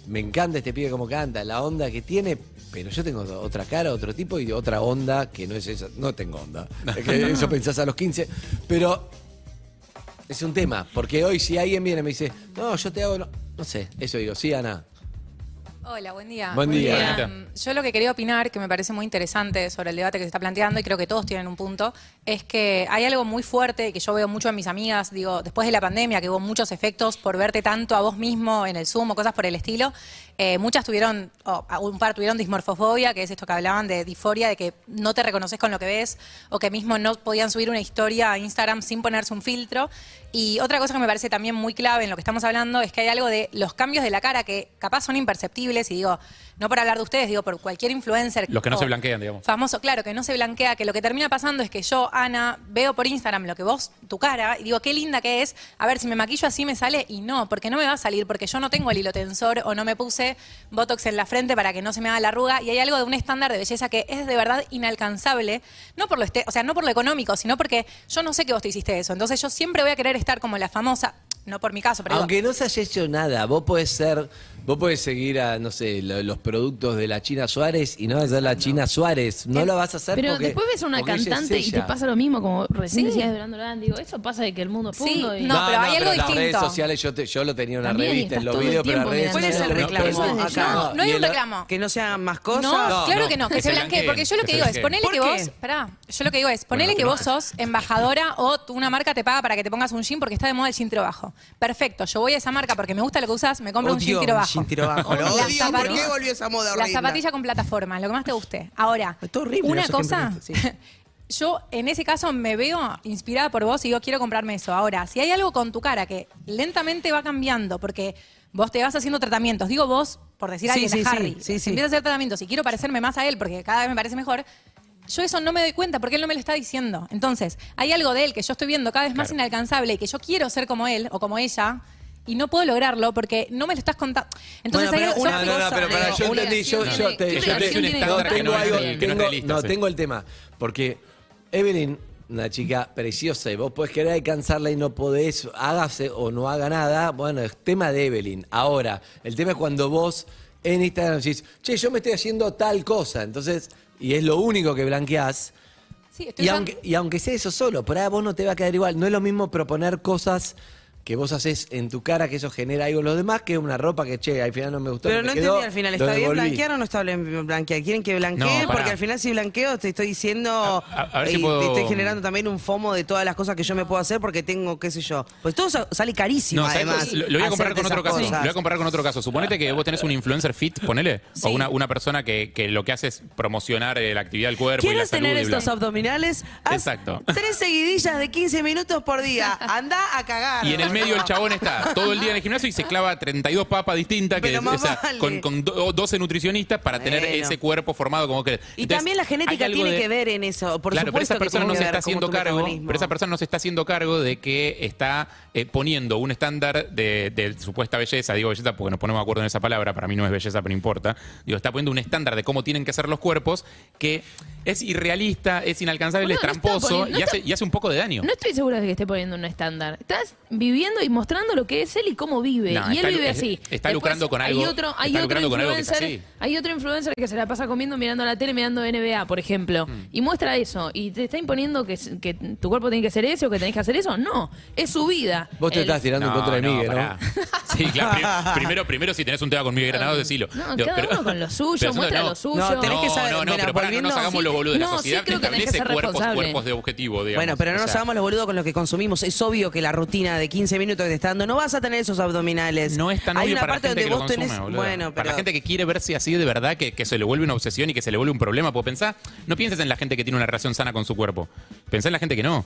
me encanta este pibe como canta, la onda que tiene. Pero yo tengo otra cara, otro tipo y otra onda que no es esa. No tengo onda. Es que eso pensás a los 15. Pero es un tema. Porque hoy si alguien viene y me dice, no, yo te hago. No, no sé, eso digo, sí, Ana. Hola, buen día. Buen día. Eh, yo lo que quería opinar, que me parece muy interesante sobre el debate que se está planteando, y creo que todos tienen un punto, es que hay algo muy fuerte que yo veo mucho en mis amigas, digo, después de la pandemia, que hubo muchos efectos por verte tanto a vos mismo en el Zoom o cosas por el estilo, eh, muchas tuvieron, o un par tuvieron dismorfofobia, que es esto que hablaban de disforia, de que no te reconoces con lo que ves, o que mismo no podían subir una historia a Instagram sin ponerse un filtro. Y otra cosa que me parece también muy clave en lo que estamos hablando es que hay algo de los cambios de la cara que capaz son imperceptibles, y digo, no por hablar de ustedes, digo, por cualquier influencer. Los que no se blanquean, digamos. Famoso, claro, que no se blanquea, que lo que termina pasando es que yo, Ana, veo por Instagram lo que vos, tu cara, y digo, qué linda que es, a ver si me maquillo así me sale, y no, porque no me va a salir, porque yo no tengo el hilo tensor o no me puse Botox en la frente para que no se me haga la arruga, y hay algo de un estándar de belleza que es de verdad inalcanzable, no por lo este, o sea, no por lo económico, sino porque yo no sé que vos te hiciste eso, entonces yo siempre voy a querer estar como la famosa, no por mi caso, pero digo, Aunque no se haya hecho nada, vos podés ser, vos podés seguir a, no sé, lo- los productos de la China Suárez y no vas a ser la China Suárez. No lo vas a hacer Pero porque- después ves a una porque ella es cantante y te ella. pasa lo mismo, como recién Sí. decías de Durán Durán. Digo, eso pasa de que el mundo es Sí, mundo. y- no, pero hay algo en las redes distinto. sociales yo, te- yo lo tenía en una También, revista, en los todo el videos, pero en tiempo las redes ¿Cuál es el sociales reclamo Eso es de acá? no, no hay y un el- reclamo. Que no se hagan más cosas. No, No, claro no, que no, que, que se se blanquee. blanqueen, Porque yo lo que que se digo es, blanqueen. ponele ¿Por que qué? vos, pará, yo lo que digo es, ponele que vos sos embajadora o tú- una marca te paga para que te pongas un jean porque está de moda el jean tiro bajo. Perfecto, yo voy a esa marca porque me gusta lo que usas, me compro un jean Odio tiro un bajo. jean tiro bajo. Lo Las odio, ¿por zapatillas- qué volvió esa moda La horrible? zapatilla con plataforma, lo que más te guste. Ahora, Está horrible una los cosa, ejemplos que- sí. yo en ese caso me veo inspirada por vos y digo, quiero comprarme eso. Ahora, si hay algo con tu cara que lentamente va cambiando porque vos te vas haciendo tratamientos, digo vos, por decir a Sí, alguien, sí, a sí, Harry, sí, sí. empieza a hacer tratamientos y quiero parecerme más a él porque cada vez me parece mejor, yo eso no me doy cuenta porque él no me lo está diciendo. Entonces, hay algo de él que yo estoy viendo cada vez más Claro. inalcanzable y que yo quiero ser como él o como ella. Y no puedo lograrlo porque no me lo estás contando. Entonces Bueno, hay pero algo- una No, no, no, cosa, pero para, digo, yo entendí, yo, yo, te, ¿Qué yo te- tiene no, tengo algo, tengo- no, tengo el tema, porque Evelyn, una chica preciosa, y vos podés querer alcanzarla y no podés, hágase o no haga nada, bueno, es tema de Evelyn. Ahora, el tema es cuando vos en Instagram decís, che, yo me estoy haciendo tal cosa, entonces, y es lo único que blanqueás, Sí, estoy y usando- aunque, y aunque sea eso solo, por ahí a vos no te va a quedar igual. No es lo mismo proponer cosas que vos haces en tu cara, que eso genera algo en los demás, que una ropa que, che, al final no me gustó. Pero me no quedó, entendí al final, ¿está bien blanquear o no está bien blanquear? ¿Quieren que blanquee? No. Porque al final si blanqueo te estoy diciendo... A- a ver si y puedo- te estoy generando también un FOMO de todas las cosas que yo me puedo hacer porque tengo, qué sé yo. Pues todo sa- sale carísimo No, ¿sabes además. lo, lo voy a comparar con otro caso. Lo voy a comparar con otro caso. Suponete que vos tenés un influencer fit, ponele, o una, una persona que, que lo que hace es promocionar eh, la actividad del cuerpo y la ¿Quieres salud. tener estos abdominales? Haz Exacto. Tres seguidillas de 15 minutos por día. Anda a cagar. Y en el medio el chabón está todo el día en el gimnasio y se clava 32 papas distintas, que, Pero más o sea, vale. con, con do- 12 nutricionistas para tener Bueno. ese cuerpo formado como que. Y también la genética tiene que ver en eso. Por claro, pero supuesto esa persona no se está como haciendo tu cargo, metabolismo. pero esa persona no se está haciendo cargo de que está eh, poniendo un estándar de, de supuesta belleza, digo belleza porque nos ponemos de acuerdo en esa palabra, para mí no es belleza, pero no importa. Digo, está poniendo un estándar de cómo tienen que ser los cuerpos que es irrealista, es inalcanzable, Boludo, es no está tramposo poniendo- no y, hace, y hace un poco de daño. No estoy segura de que esté poniendo un estándar. Estás viviendo y mostrando lo que es él y cómo vive. No, y él está- vive así. está lucrando con hay algo- Otro, hay está otro lucrando con algo que es influencer, así. hay otro influencer que se la pasa comiendo, mirando la tele, mirando NBA, por ejemplo. Mm. Y muestra eso. ¿Y te está imponiendo que, que tu cuerpo tiene que ser ese o que tenés que hacer eso? No. Es su vida. Vos te El- estás tirando en contra de Miguel, ¿no? Sí, claro. pri- primero, primero, si tenés un tema con Miguel Granado, decilo. No, Digo, cada uno con lo suyo, pero eso muestra no. lo suyo. No, tenés que saber- No, no, mira, pero pará, no nos hagamos sí, los boludos. La no, sí sociedad creo que tenés que establece cuerpos, de objetivo, digamos. Bueno, pero no nos hagamos los boludos con lo que consumimos. Es obvio que la rutina de 15 minutos que te está dando no vas a tener esos abdominales. No es tan Hay obvio una para la parte gente donde que lo vos consume, tenés. boludo. Bueno, pero. Para la gente que quiere verse así de verdad, que, que se le vuelve una obsesión y que se le vuelve un problema, pues pensá, no pienses en la gente que tiene una relación sana con su cuerpo. Pensá en la gente que no.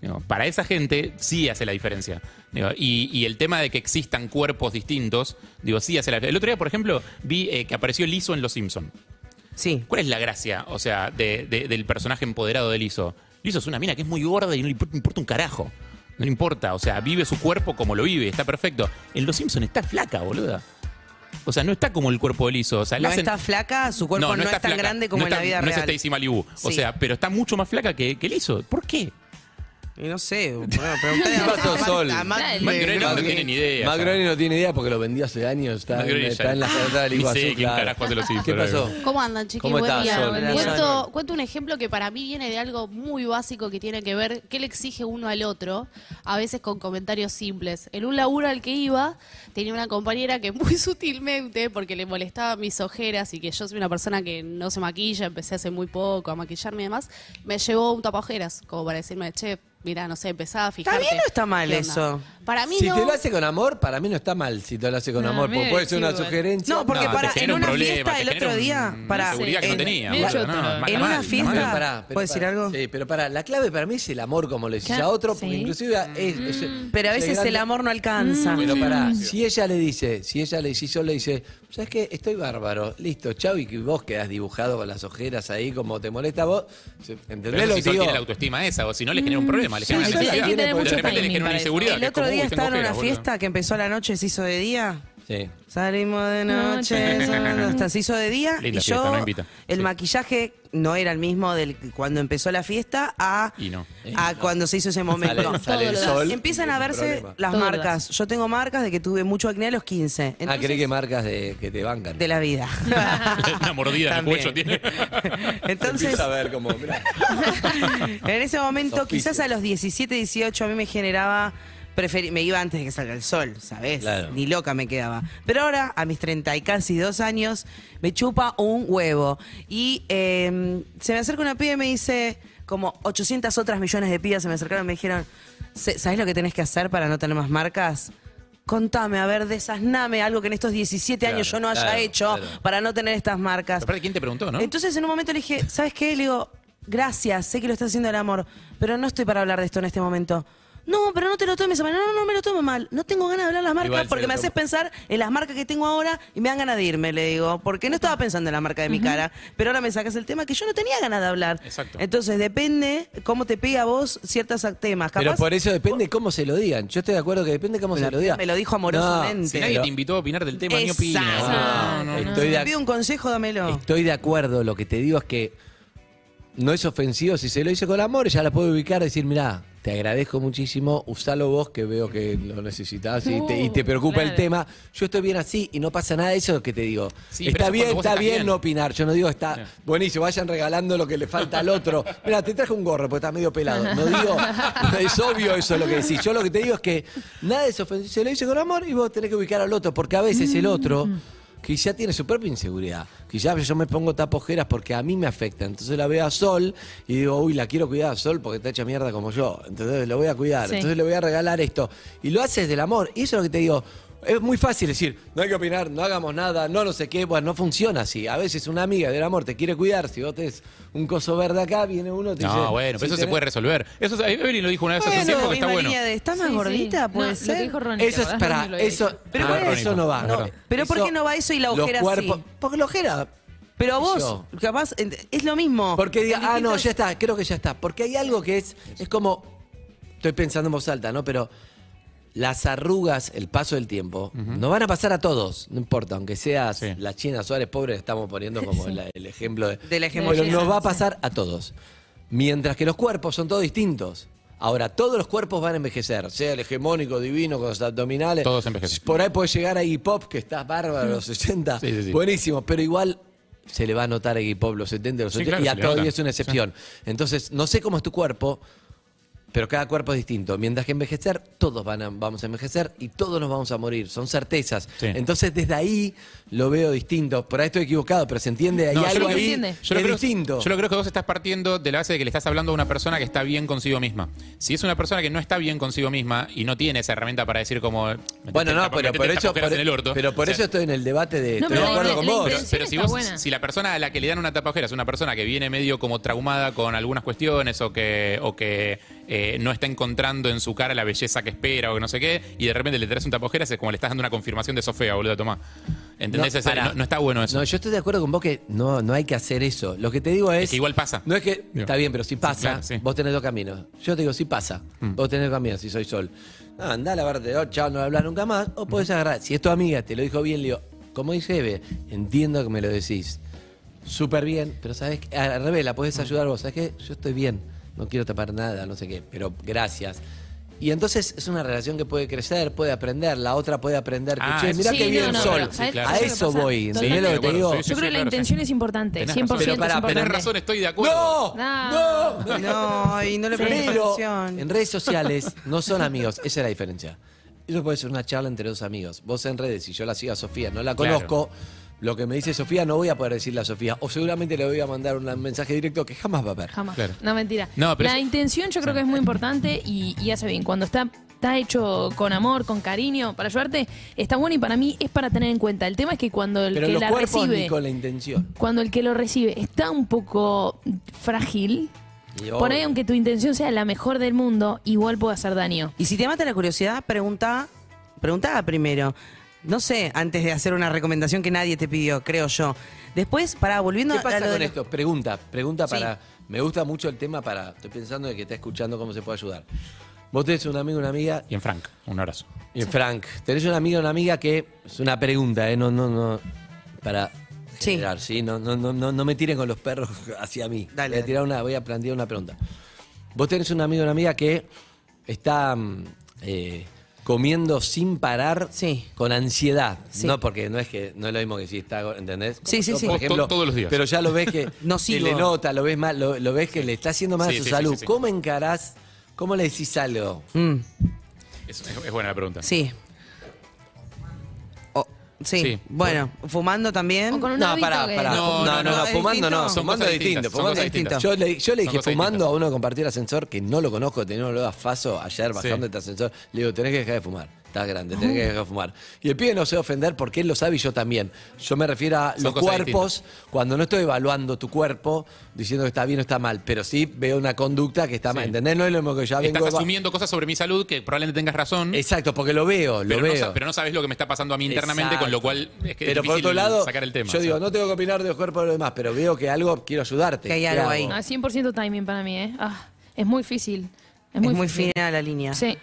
Digo, para esa gente sí hace la diferencia. Digo, y, y el tema de que existan cuerpos distintos, digo, sí hace la diferencia. El otro día, por ejemplo, vi eh, que apareció Liso en Los Simpson. Sí. ¿Cuál es la gracia, o sea, de- de- del personaje empoderado de Liso? Liso es una mina que es muy gorda y no le impor- importa un carajo. No importa, o sea, vive su cuerpo como lo vive, está perfecto. En Los Simpson está flaca, boluda. O sea, no está como el cuerpo de Liso. O sea, No hacen- está flaca, su cuerpo no, está es tan flaca. grande como No en la vida no real. es Stacy Malibu. O sea, pero está mucho más flaca que, que Liso. ¿Por qué? Y no sé, bueno, preguntale ¿Qué a- Matt- Sol? a Matt Dale. Matt de- Groening no tiene ni idea. Matt. Groening no tiene idea porque lo vendió hace años. Está, en, Groening está en la carrera del Ni Iguazú, sé quién claro. carajo hace los ¿Qué pasó? ¿Cómo andan, chiquis? ¿Cómo Buen estás, día. Sol? Buen día. Cuento, cuento un ejemplo que para mí viene de algo muy básico que tiene que ver qué le exige uno al otro, a veces con comentarios simples. En un laburo al que iba, tenía una compañera que muy sutilmente, porque le molestaba mis ojeras y que yo soy una persona que no se maquilla, empecé hace muy poco a maquillarme y demás, me llevó un tapaojeras, como para decirme, che, mira, no sé, empezaba a fijarte. bien o está mal eso? Para mí Si no. te lo hace con amor, para mí no está mal si te lo hace con No, amor. Porque puede ser una igual. sugerencia. No, porque No, para en un una problema, fiesta el otro un- día, una para inseguridad que no en- tenía, boludo, en una mal. fiesta- Pero pará, pero ¿Puedo decir algo? Sí, pero para la clave para mí es el amor como le decís a otro, porque sí. inclusive es, es- Pero a es veces el amor no alcanza. Pero Sí, pará, si ella le dice, si ella le si yo le dice, ¿sabes qué? Estoy bárbaro, listo, chau, y que vos quedás dibujado con las ojeras ahí como te molesta a vos, Pero ¿entendés lo si que digo? tiene la autoestima esa, o si no le genera un problema, le genera una de repente le genera una inseguridad. Día estaba en una fiesta que empezó a la noche, se hizo de día. Sí. Salimos de noche, Noche. hasta se hizo de día Linda y fiesta, yo no invita. el Sí. maquillaje no era el mismo del cuando empezó la fiesta a, Y no. a cuando se hizo ese momento. Sale- sale el Todos sol, Empiezan a verse problema. las marcas. Yo tengo marcas de que tuve mucho acné a los 15. ah, Entonces, creí que marcas de, que te bancan. de la vida. Una mordida en el También. cuello tiene. Entonces, Empieza a ver como, mirá. en ese momento, Sos quizás a los 17, 18, a mí me generaba. Preferi- me iba antes de que salga el sol, ¿sabes? Claro. Ni loca me quedaba. Pero ahora, a mis 30 y casi dos años, me chupa un huevo. Y eh, se me acerca una piba y me dice, como 800 otras millones de pibas se me acercaron y me dijeron, "Se- ¿sabes lo que tenés que hacer para no tener más marcas? Contame, a ver, desasname algo que en estos 17 años yo no haya claro, hecho claro. para no tener estas marcas. Pero aparte, ¿quién te preguntó, no? Entonces en un momento le dije, ¿sabes qué? Le digo, gracias, sé que lo estás haciendo el amor, pero no estoy para hablar de esto en este momento. No, pero no te lo tomes a mal. No, no, no me lo tomo mal. No tengo ganas de hablar de las marcas Igual se porque lo me haces pensar en las marcas que tengo ahora y me dan ganas de irme, le digo. Porque no estaba pensando en la marca de mi cara. Pero ahora me sacas el tema que yo no tenía ganas de hablar. Exacto. Entonces depende cómo te pega a vos ciertos temas. Capaz, Pero por eso depende cómo se lo digan. Yo estoy de acuerdo que depende cómo Pero se lo digan. me lo dijo amorosamente. Si nadie te invitó a opinar del tema, ni Exacto. opina. No, no, no. Estoy Si de te pido un consejo, dámelo. Estoy de acuerdo, lo que te digo es que no es ofensivo si se lo hice con amor, ya la puedo ubicar y decir, mirá, te agradezco muchísimo, usalo vos que veo que lo necesitas y, te, y te preocupa el tema. Yo estoy bien así y no pasa nada de eso que te digo. Sí, está bien, está bien, bien. no opinar. Yo no digo está buenísimo, vayan regalando lo que le falta al otro. Mira, te traje un gorro porque está medio pelado. No digo, es obvio eso lo que decís. Yo lo que te digo es que nada es ofensivo. Se lo hice con amor y vos tenés que ubicar al otro, porque a veces el otro quizá tiene su propia inseguridad. Quizá yo me pongo tapojeras porque a mí me afecta. Entonces la veo a Sol y digo, uy, la quiero cuidar a Sol porque está hecha mierda como yo. Entonces lo voy a cuidar. Sí. Entonces le voy a regalar esto. Y lo haces del amor. Y eso es lo que te digo. Es muy fácil decir, no hay que opinar, no hagamos nada, no no sé qué. Bueno, no funciona así. A veces una amiga del amor te quiere cuidar. Si vos tenés un coso verde acá, viene uno y te dice. No, bueno, pero si eso se puede resolver. Eso, Evelyn lo dijo una vez hace un tiempo que está bueno. ¿Está más Sí, sí. gordita? No, ¿Puede lo que ser? dijo Ronnie, Eso es ¿verdad? para. Ronnie lo había Eso, dicho. Pero Ah, ¿por qué eso eso? no va. No, pero ¿por qué no va eso y la los ojera cuerpos- sí? Porque la ojera. Pero vos, Yo. capaz, ent- es lo mismo. Porque diga, ah, no, ya está, creo que ya está. Porque hay algo que es, es como, estoy pensando en voz alta, ¿no? Pero las arrugas, el paso del tiempo, no van a pasar a todos, no importa, aunque seas Sí. la China Suárez pobre, estamos poniendo como la- el ejemplo de, De la hegemonía. Pero nos va a pasar a todos. Mientras que los cuerpos son todos distintos. Ahora, todos los cuerpos van a envejecer, sea el hegemónico, divino, con los abdominales. Todos envejecen. Por ahí puede llegar a hip hop, que está bárbaro, los 60. Sí, sí, sí. Buenísimo, pero igual se le va a notar a hip hop los 70, los Sí, 80, claro, y a nota. es una excepción. Entonces, no sé cómo es tu cuerpo, pero cada cuerpo es distinto. Mientras que envejecer, todos van a- vamos a envejecer y todos nos vamos a morir. Son certezas. Sí. Entonces, desde ahí lo veo distinto. Por ahí estoy equivocado, pero se entiende. Hay No, yo algo ahí entiende. Yo lo, que creo, es distinto. yo lo creo que vos estás partiendo de la base de que le estás hablando a una persona que está bien consigo misma. Si es una persona que no está bien consigo misma y no tiene esa herramienta para decir como... bueno, no, pero por eso, tapajeras por, en el orto. pero por O sea, eso estoy en el debate de. No, estoy pero de acuerdo la- con la vos. Pero si vos, buena. si la persona a la que le dan una tapajera es una persona que viene medio como traumada con algunas cuestiones o que, o que eh, no está encontrando en su cara la belleza que espera o que no sé qué, y de repente le traes un tapajeras, es como le estás dando una confirmación de Sofía, boludo, Tomás. ¿Entendés? No, no, no está bueno eso. No, yo estoy de acuerdo con vos que no, no hay que hacer eso. Lo que te digo es. Es que igual pasa. No es que. Digo. Está bien, pero si pasa, claro, sí. vos tenés dos caminos. Yo te digo, si pasa. Mm. Vos tenés dos caminos, si soy sol. Ah, andá a lavarte, oh, chao, no hablar nunca más. O podés agarrar. Si es tu amiga, te lo dijo bien, le digo, como dice Eve, entiendo que me lo decís. Súper bien, pero sabes que. Al revés, la Mm. podés ayudar vos. ¿Sabes qué? Yo estoy bien. No quiero tapar nada, no sé qué. Pero gracias. Y entonces es una relación que puede crecer, puede aprender, la otra puede aprender que, Ah, che, mirá sí. qué Sí, bien no, no, sol. pero ¿sabes- a que eso pasa? voy, ¿entendés lo que te digo? sí, Yo creo que la intención es importante, Tenés 100% razón. Pero pará, es Tenés razón, estoy de acuerdo. ¡No! No. ¡No! No, y no le atención. en redes sociales no son amigos, esa es la diferencia. Eso puede ser una charla entre dos amigos. Vos en redes, si yo la sigo a Sofía, no la Claro. Lo que me dice Sofía no voy a poder decirle a Sofía. O seguramente le voy a mandar un mensaje directo que jamás va a ver. Jamás. Claro. No, mentira. No, pero la es- intención yo creo que es muy importante y, y hace bien. Cuando está, está hecho con amor, con cariño, para ayudarte, está bueno y para mí es para tener en cuenta. El tema es que cuando el Pero que los la cuerpos recibe, ni con la intención. cuando el que lo recibe está un poco frágil, por ahí aunque tu intención sea la mejor del mundo, igual puede hacer daño. Y si te mata la curiosidad, pregunta, preguntá primero. No sé, antes de hacer una recomendación que nadie te pidió, creo yo. Después, para volviendo ¿Qué a pasa lo con de esto? Pregunta, pregunta Sí. para. Me gusta mucho el tema para. Estoy pensando de que está escuchando cómo se puede ayudar. Vos tenés un amigo, una amiga, Y en Frank, un abrazo. y en Frank, tenés un amigo, una amiga que es una pregunta, ¿eh? No, no, no. Para. Sí. generar, ¿sí? No, no, no, no, no me tiren con los perros hacia mí. Dale, voy, a tirar una, voy a plantear una pregunta. Vos tenés un amigo, una amiga que está mm, eh, comiendo sin parar Sí. con ansiedad. Sí. No, porque no es que no es lo mismo que si está, ¿entendés? Sí, sí, yo, sí. Por To- ejemplo, todos los días. Pero ya lo ves que No se sigo. le nota, lo ves mal, lo, lo ves que le está haciendo mal Sí, a su sí, sí, salud. sí, sí. ¿Cómo encarás? ¿Cómo le decís algo? Mm, Es, es- es buena la pregunta. sí. Sí. Sí. Bueno, fumando también. O con un No, hábito pará, que- pará. No, No, no, no, no, no, es fumando no. Son fumando cosas es distinto. distintas, son Fumando cosas es distinto. distintas. Yo le, yo le Son dije cosas fumando distintas. a uno que compartía el ascensor, que no lo conozco, tenía un olor a faso ayer bajando Sí. este ascensor. Le digo, tenés que dejar de fumar. Estás grande, tenés que dejar de fumar. Y el pibe no se va a ofender porque él lo sabe y yo también. Yo me refiero a Son los cosas cuerpos, cuando no estoy evaluando tu cuerpo, diciendo que está bien o está mal, pero sí veo una conducta que está mal. Sí. ¿Entendés? No es lo mismo que ya vengo. Estás asumiendo cosas sobre mi salud que probablemente tengas razón. Exacto, porque lo veo, lo pero, veo. pero no sabes lo que me está pasando a mí internamente, Exacto. con lo cual es que pero es por otro lado, sacar el tema. yo o sea. digo, no tengo que opinar de los cuerpos de los demás, pero veo que algo quiero ayudarte. Que hay ¿Qué algo hago? ahí. Ah, 100% timing para mí, ¿eh? Ah, es muy difícil. Es Es muy, muy difícil. fina la línea. Sí.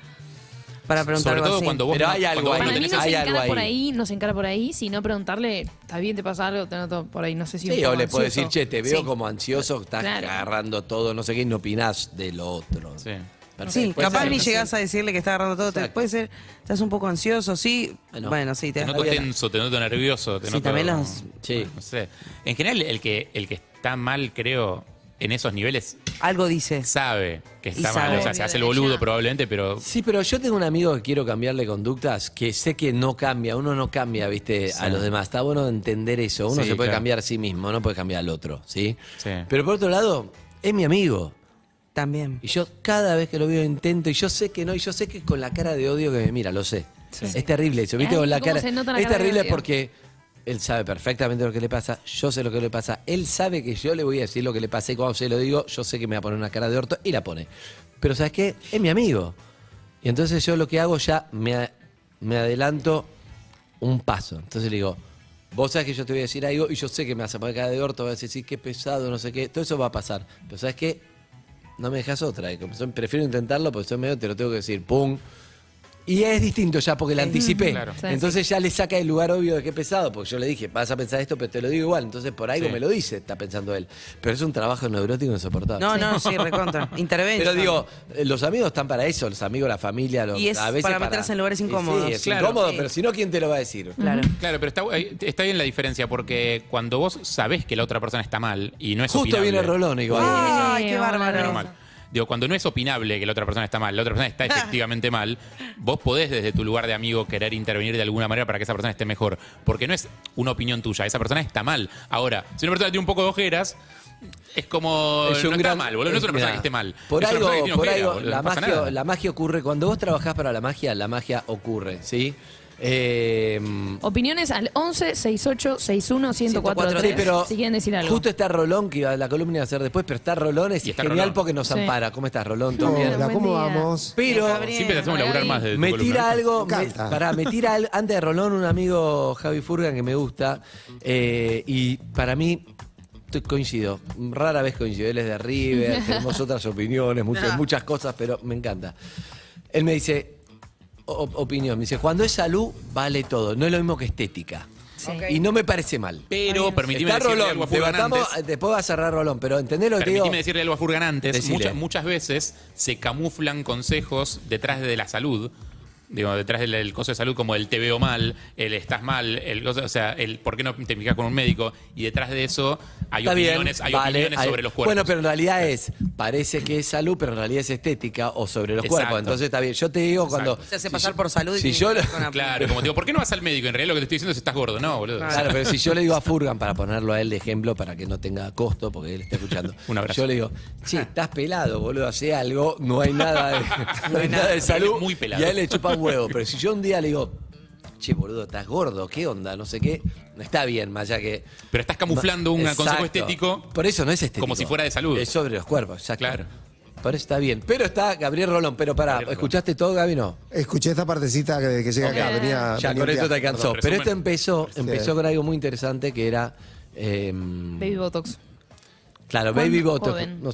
Para preguntar Sobre algo todo así. cuando vos Pero no- hay algo cuando vos ahí. no Para mí tenés no se hay algo encara ahí. por ahí, no se encara por ahí, sino preguntarle, ¿está bien? ¿Te pasa algo? Te noto por ahí, no sé si... un Sí, poco o le puedo decir, che, te veo Sí. como ansioso, estás Claro. agarrando todo, no sé qué, y no opinás de lo otro. Sí. Perfecto. Sí, Puede capaz ser. ni llegás a decirle que está agarrando todo. te- Exacto. puede ser, estás un poco ansioso, sí. Bueno. Bueno, sí, te Te noto tenso, te noto nervioso, te Sí, noto... también los- Sí. No sé. En general, el que, el que está mal, creo, en esos niveles, Algo dice. sabe que está Y mal. sabe. O sea, se hace el boludo ya. probablemente, pero... Sí, pero yo tengo un amigo que quiero cambiarle conductas, que sé que no cambia, uno no cambia, viste, a los demás. Está bueno entender eso. Uno Sí, se puede claro. cambiar a sí mismo, no puede cambiar al otro, ¿sí? Sí. Pero por otro lado, es mi amigo. También. Y yo cada vez que lo veo intento, y yo sé que no, y yo sé que con la cara de odio que me mira, lo sé. Es terrible eso, ¿viste? Ay, Con la cómo cara. se nota la Es cara de terrible odio. porque él sabe perfectamente lo que le pasa, yo sé lo que le pasa, él sabe que yo le voy a decir lo que le pasa y cuando se lo digo, yo sé que me va a poner una cara de orto y la pone. Pero ¿sabes qué? Es mi amigo. Y entonces yo lo que hago ya me, me adelanto un paso. Entonces le digo, vos sabes que yo te voy a decir algo y yo sé que me vas a poner cara de orto, vas a decir qué pesado, no sé qué, todo eso va a pasar. Pero ¿sabes qué? No me dejas otra. Prefiero intentarlo porque soy medio, te lo tengo que decir, pum. Y es distinto ya porque la anticipé. Claro. Sí, Entonces ya le saca el lugar obvio de qué pesado, porque yo le dije, vas a pensar esto, pero te lo digo igual. Entonces por algo Sí. me lo dice, está pensando él. Pero es un trabajo neurótico insoportable. No, no, sí, recontra. Intervention. Pero digo, eh, los amigos están para eso, los amigos, la familia. Los, Y es a veces para meterse en lugares Sí, incómodos. Sí, es Claro. incómodo, Sí. pero si no, ¿quién te lo va a decir? Claro. Claro, pero está, ahí- está bien la diferencia porque cuando vos sabés que la otra persona está mal y no es Justo opinable. viene Rolón igual. Ay, qué hola, bárbaro. Pero mal. Digo, cuando no es opinable que la otra persona está mal, la otra persona está efectivamente mal, vos podés desde tu lugar de amigo querer intervenir de alguna manera para que esa persona esté mejor. Porque no es una opinión tuya, esa persona está mal. Ahora, si una persona tiene un poco de ojeras, es como. Es no un está gran- mal, boludo. No es una persona que esté mal. Por es algo, por algo boludo, la, no magia, la magia ocurre. Cuando vos trabajás para la magia, la magia ocurre, ¿sí? Eh, Opiniones al 11 68 61 1043. Sí, pero si quieren decir algo. Justo está Rolón, que iba- la columna iba a hacer después, pero está Rolón, es Y está genial Rolón. porque nos Sí. ampara. ¿Cómo estás, Rolón? ¿Todo bien? Hola, Buen ¿cómo día. vamos? Pero Siempre te hacemos laburar más de tu me columna. tira algo, Me me, encanta. pará, me tira al- antes de Rolón un amigo Javi Furgan que me gusta eh, y para mí coincido, rara vez coincido, él es de River, tenemos otras opiniones, muchas, muchas cosas, pero me encanta. Él me dice, opinión, me dice, cuando es salud vale todo, no es lo mismo que estética. Y no me parece mal. Pero permitime Está decirle Rolón, algo a Furgan debatamos, antes. después va a cerrar Rolón, pero ¿entendés lo que te digo? Permitime decirle algo a Furgan antes. Decile. Muchas, muchas veces se camuflan consejos detrás de la salud. Digo, detrás del, del coso de salud como el te veo mal, el estás mal, el coso- o sea, el por qué no te fijas con un médico. Y detrás de eso hay Está bien, opiniones, hay vale, opiniones hay- sobre los cuerpos. Bueno, pero en realidad es, parece que es salud, pero en realidad es estética o sobre los Exacto. cuerpos. Entonces está bien. Yo te digo cuando. Se hace pasar por salud y si tiene yo que le- ver con la- Claro, como digo, ¿por qué no vas al médico? En realidad lo que te estoy diciendo es que estás gordo. No, boludo. Claro, pero si yo le digo a Furgan para ponerlo a él de ejemplo para que no tenga costo, porque él está escuchando. Un abrazo. Yo le digo, che, estás pelado, boludo, hace algo, no hay nada de, no hay nada de Él salud. es muy pelado. Y a él le chupa un huevo. Pero si yo un día le digo, che, boludo, estás gordo, ¿qué onda? No sé qué. No está bien, más allá que. Pero estás camuflando un Exacto. consejo estético Por eso no es estético. como si fuera de salud. Es sobre los cuerpos, exacto. Claro. Por eso está bien. Pero está Gabriel Rolón. Pero pará, Gabriel. ¿escuchaste todo, Gaby? No. Escuché esta partecita que, que llega acá. Venía, Ya, venía con esto te alcanzó. Perdón, Pero esto empezó, empezó con algo muy interesante que era. eh, Baby Botox. Claro, ¿Cuándo Baby Botox. No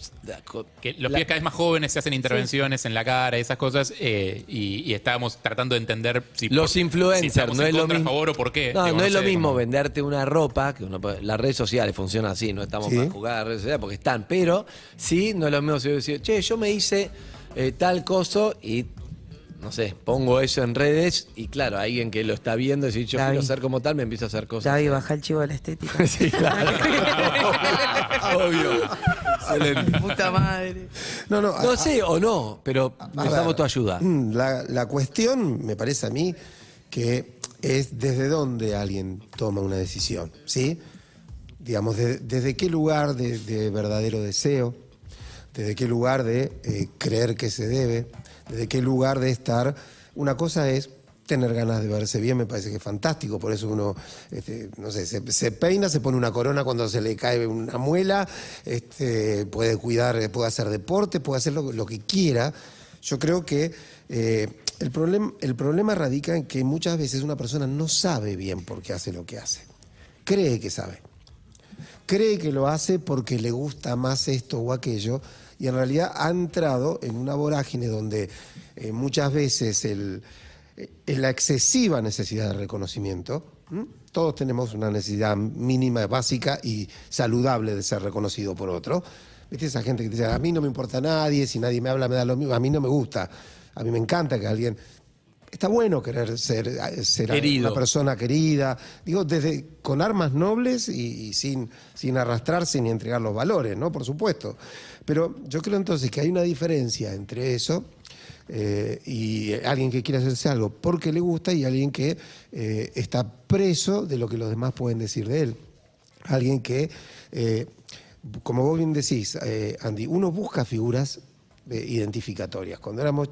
Que los la- pibes cada vez más jóvenes se hacen intervenciones en la cara y esas cosas. eh, y, y estábamos tratando de entender si. Los por- influencers, no en es lo contra, mismo. a favor o por qué. No, Digo, no es lo mismo como- venderte una ropa, que uno puede- las redes sociales funcionan así, no estamos Sí. para jugar a las redes sociales porque están, pero sí, no es lo mismo si yo decir, che, yo me hice eh, tal coso y no sé, pongo eso en redes y claro, alguien que lo está viendo y si yo quiero ser como tal, me empiezo a hacer cosas. Gaby, baja el chivo de la estética. Sí, claro. Obvio. Excelente. Puta madre. No, no, No a- sé o no, pero a necesitamos ver, tu ayuda. mm, La, la cuestión, me parece a mí, que es desde dónde alguien toma una decisión, ¿sí? Digamos, de- desde qué lugar de, de verdadero deseo, desde qué lugar de eh, creer que se debe, desde qué lugar de estar. Una cosa es tener ganas de verse bien, me parece que es fantástico, por eso uno, este, no sé, se, peina, se pone una corona cuando se le cae una muela, este, puede cuidar, puede hacer deporte, puede hacer lo, que quiera. Yo creo que eh, el, el problema radica en que muchas veces una persona no sabe bien por qué hace lo que hace, cree que sabe cree que lo hace porque le gusta más esto o aquello y en realidad ha entrado en una vorágine donde eh, muchas veces el, eh, la excesiva necesidad de reconocimiento, ¿m? todos tenemos una necesidad mínima, básica y saludable de ser reconocido por otro. ¿Viste esa gente que te dice, a mí no me importa nadie, si nadie me habla me da lo mismo, a mí no me gusta, a mí me encanta que alguien... Está bueno querer ser, ser Querido. una persona querida, digo, desde con armas nobles y, y sin, sin arrastrarse ni entregar los valores, ¿no? Por supuesto. Pero yo creo entonces que hay una diferencia entre eso eh, y alguien que quiere hacerse algo porque le gusta y alguien que eh, está preso de lo que los demás pueden decir de él. Alguien que, eh, como vos bien decís, Andy, uno busca figuras identificatorias. Cuando éramos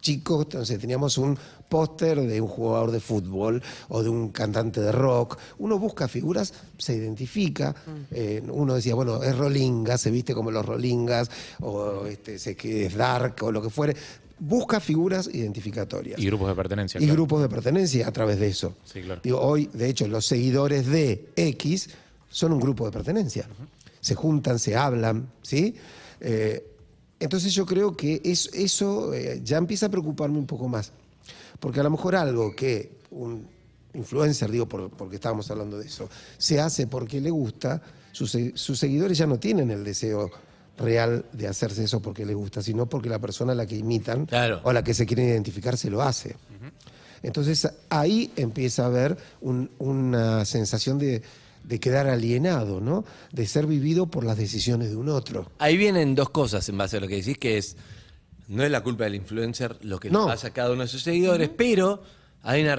chicos, entonces teníamos un póster de un jugador de fútbol o de un cantante de rock. Uno busca figuras, se identifica. Eh, uno decía, bueno, es Rolinga, se viste como los Rolingas, o este, sé que es Dark, o lo que fuere. Busca figuras identificatorias. Y grupos de pertenencia. Y claro. grupos de pertenencia a través de eso. Sí, claro. Digo, hoy, de hecho, los seguidores de X son un grupo de pertenencia. Se juntan, se hablan, ¿sí? Eh, entonces yo creo que es- eso eh, ya empieza a preocuparme un poco más. Porque a lo mejor algo que un influencer, digo, por- porque estábamos hablando de eso, se hace porque le gusta, sus, sus seguidores ya no tienen el deseo real de hacerse eso porque le gusta, sino porque la persona a la que imitan o a la que se quieren identificar se lo hace. Entonces ahí empieza a haber un- una sensación de, de quedar alienado, ¿no? De ser vivido por las decisiones de un otro. Ahí vienen dos cosas en base a lo que decís, que es, no es la culpa del influencer lo que le No. pasa a cada uno de sus seguidores, pero hay una,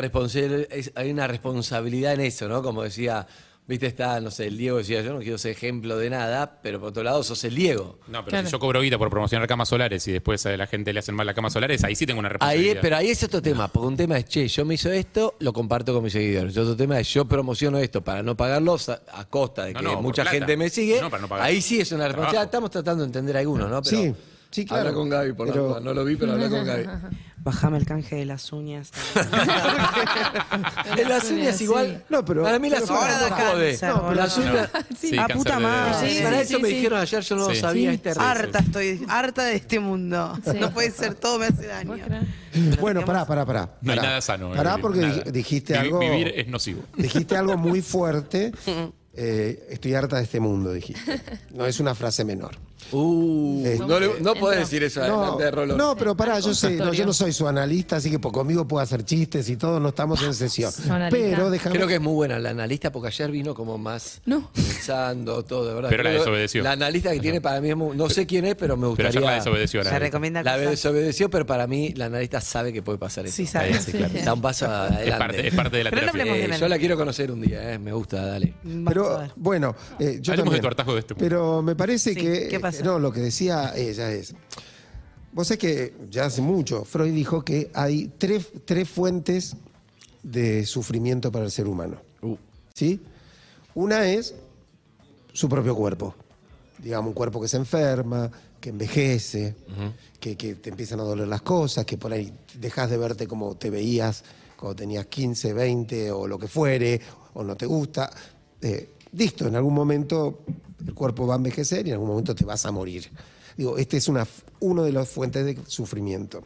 hay una responsabilidad en eso, ¿no? Como decía, viste, está, no sé, el Diego decía, yo no quiero ser ejemplo de nada, pero por otro lado sos el Diego. No, pero si yo cobro guita por promocionar camas solares y después a la gente le hacen mal las camas solares, ahí sí tengo una Ahí, responsabilidad. pero ahí es otro tema, porque un tema es, che, yo me hizo esto, lo comparto con mis seguidores. Y otro tema es, yo promociono esto para no pagarlo a, a costa de No, que no, por mucha plata. gente me sigue. No, para no pagarlo. ahí sí es una responsabilidad. Estamos tratando de entender algunos, ¿no? Pero Sí, sí, claro. Habla con Gaby, por la Pero- duda. No lo vi, pero habla con Gaby. Bajame el canje de las uñas. En las uñas igual. No, pero- Para mí las pero uñas para no jode. cáncer, No, las uñas. Sí, a cáncer puta de- madre. Sí, para eso me dijeron ayer, yo no lo Sí. sabía. Es terrible. Harta estoy, harta de este mundo. No puede ser, todo me hace daño. Bueno, pará, pará, pará. No hay pará. nada sano. Pará eh, porque nada. dij- dijiste Vivi- algo... Vivir es nocivo. Dijiste algo muy fuerte. Eh, estoy harta de este mundo, dijiste. No es una frase menor. Uh, Eh, no, le- no podés decir eso No, adelante de Rolón. no, pero pará, yo sé, no, yo no soy su analista, así que por- conmigo puedo hacer chistes y todo, no estamos en sesión. Pero déjame. Creo que es muy buena la analista porque ayer vino como más No. pensando todo, de verdad. Pero la desobedeció. La analista que tiene para mí es muy, no sé quién es, pero me Pero gustaría. ayer la desobedeció la recomienda La desobedeció, pero para mí la analista sabe que puede pasar eso. Sí, sabe. Sí, claro. Da un paso adelante. Es parte, es parte de la Pero no terapia. hablemos de Eh, yo la quiero conocer un día, eh, me gusta, dale. Pero bueno, eh, yo Hablemos de tu hartazgo de este. Pero me parece Sí, que. ¿qué pasa? No, lo que decía ella es. Vos sabés que ya hace mucho, Freud dijo que hay tres, tres fuentes de sufrimiento para el ser humano. Uh. ¿Sí? Una es su propio cuerpo. Digamos, un cuerpo que se enferma, que envejece, que, que te empiezan a doler las cosas, que por ahí dejas de verte como te veías cuando tenías 15, 20 o lo que fuere, o no te gusta. Eh, listo, en algún momento el cuerpo va a envejecer y en algún momento te vas a morir. Digo, este es una, uno de las fuentes de sufrimiento.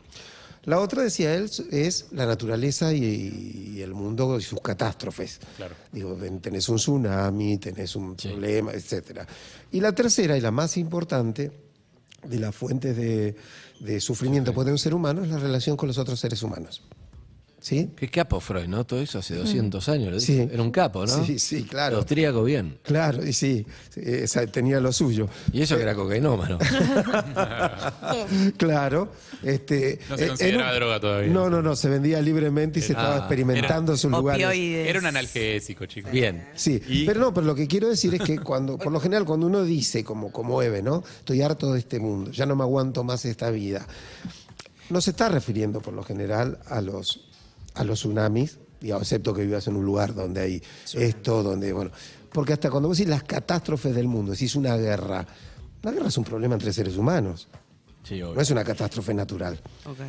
La otra, decía él, es la naturaleza y, y el mundo y sus catástrofes. Claro. Digo, tenés un tsunami, tenés un problema, etcétera. Y la tercera y la más importante de las fuentes de, de sufrimiento que puede un ser humano es la relación con los otros seres humanos. ¿Sí? Qué capo Freud, ¿no? Todo eso hace 200 años. lo Sí. Era un capo, ¿no? Sí, sí, claro. Austríaco bien. Claro, y sí, esa- tenía lo suyo. Y eso que era cocainómano. claro. Este, No se eh, consideraba un- droga todavía. No, no, no, se vendía libremente y se estaba Ah, experimentando en sus lugares. Opioides. Era un analgésico, chicos. Bien. Sí, Y- pero no, pero lo que quiero decir es que cuando, por lo general, cuando uno dice, como, como Eve, ¿no? Estoy harto de este mundo, ya no me aguanto más esta vida. No se está refiriendo por lo general a los, a los tsunamis, digamos, excepto que vivas en un lugar donde hay esto, donde, bueno. Porque hasta cuando vos decís las catástrofes del mundo, decís una guerra, la guerra es un problema entre seres humanos. Sí. No es una catástrofe natural.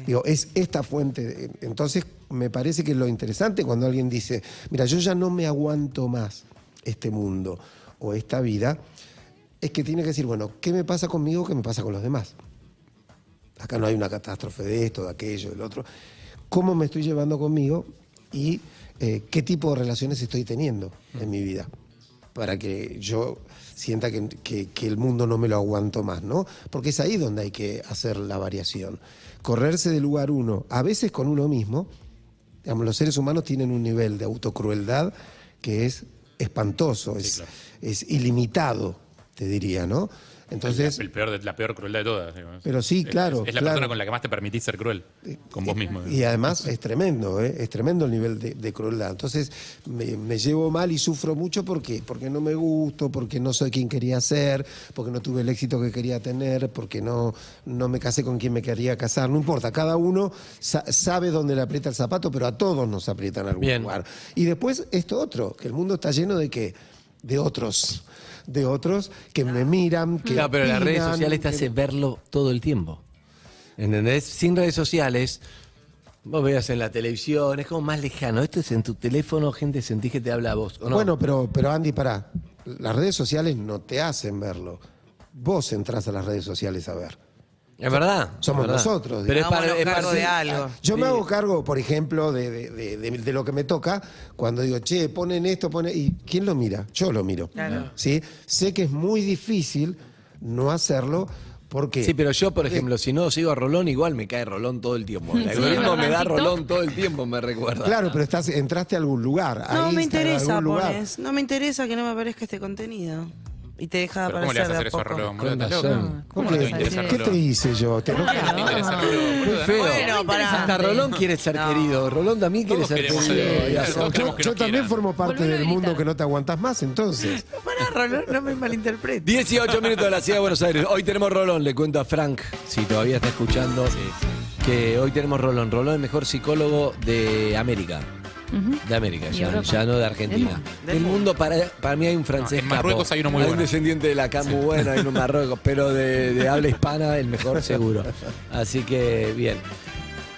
Digo, es esta fuente. de- Entonces, me parece que lo interesante cuando alguien dice, mira, yo ya no me aguanto más este mundo o esta vida, es que tiene que decir, bueno, ¿qué me pasa conmigo? ¿Qué me pasa con los demás? Acá no hay una catástrofe de esto, de aquello, del otro. ¿Cómo me estoy llevando conmigo y eh, qué tipo de relaciones estoy teniendo en mi vida? Para que yo sienta que, que- que el mundo no me lo aguanto más, ¿no? Porque es ahí donde hay que hacer la variación. Correrse del lugar uno, a veces con uno mismo, digamos, los seres humanos tienen un nivel de autocrueldad que es espantoso, es, es ilimitado, te diría, ¿no? Entonces, El peor de- la peor crueldad de todas. Pero sí, claro, Es, es la claro. persona con la que más te permitís ser cruel. Con vos mismo. Y además es tremendo, ¿eh? es tremendo el nivel de, de crueldad. Entonces me, me llevo mal y sufro mucho porque, porque no me gusto, porque no soy quien quería ser, porque no tuve el éxito que quería tener, porque no, no me casé con quien me quería casar. No importa, cada uno sa- sabe dónde le aprieta el zapato, pero a todos nos aprieta en algún Bien. lugar. Y después esto otro, que el mundo está lleno de que de otros, de otros que me miran, que Claro, pero las redes sociales te hacen verlo todo el tiempo. ¿Entendés? Sin redes sociales, vos veas en la televisión, es como más lejano. Esto es en tu teléfono, gente sentís que te habla a vos. ¿o no? Bueno, pero, pero Andy, pará. Las redes sociales no te hacen verlo. Vos entrás a las redes sociales a ver. Es verdad. Somos es verdad. nosotros. Pero es para, es cargo parte- de algo. Yo me hago cargo, por ejemplo, de, de- de- de- de lo que me toca cuando digo, che, ponen esto, ponen. ¿Y quién lo mira? Yo lo miro. Claro. ¿Sí? Sé que es muy difícil no hacerlo porque. Sí, pero yo, por ejemplo, si no sigo a Rolón, igual me cae Rolón todo el tiempo. El algoritmo me da. Rolón todo el tiempo, me recuerda. Claro, pero estás, entraste a algún lugar. a No me Instagram, interesa, algún lugar. pones. No me interesa que no me aparezca este contenido. Y te deja ¿Cómo le vas a hacer a eso a. Rolón? boludo? Con ¿Estás razón. loco? ¿Cómo no ¿Qué, te va a interesar ¿Qué te hice yo? Te- no- ¿Cómo no te interesa Rolón, Muy boludo? feo. Bueno, pará. Hasta Rolón quiere ser No. querido. Rolón también quiere Todos ser queremos querido. ser- Y claro, hacer- todos Yo, queremos que yo nos también quieran. formo parte Volvelo a del mundo gritar. que no te aguantas más, entonces. Pará, Rolón, no me malinterpretes. 18 minutos de la ciudad de Buenos Aires. Hoy tenemos Rolón, le cuento a Frank, si todavía está escuchando, que hoy tenemos Rolón. Rolón es el mejor psicólogo de América. De América, ya, Europa. ya no de Argentina. Del Del mundo, para, para mí hay un francés. No, en Marruecos capo. hay uno muy Hay un bueno. descendiente de la CAM muy bueno, hay uno en Marruecos, pero de, de habla hispana, el mejor seguro. Así que, bien.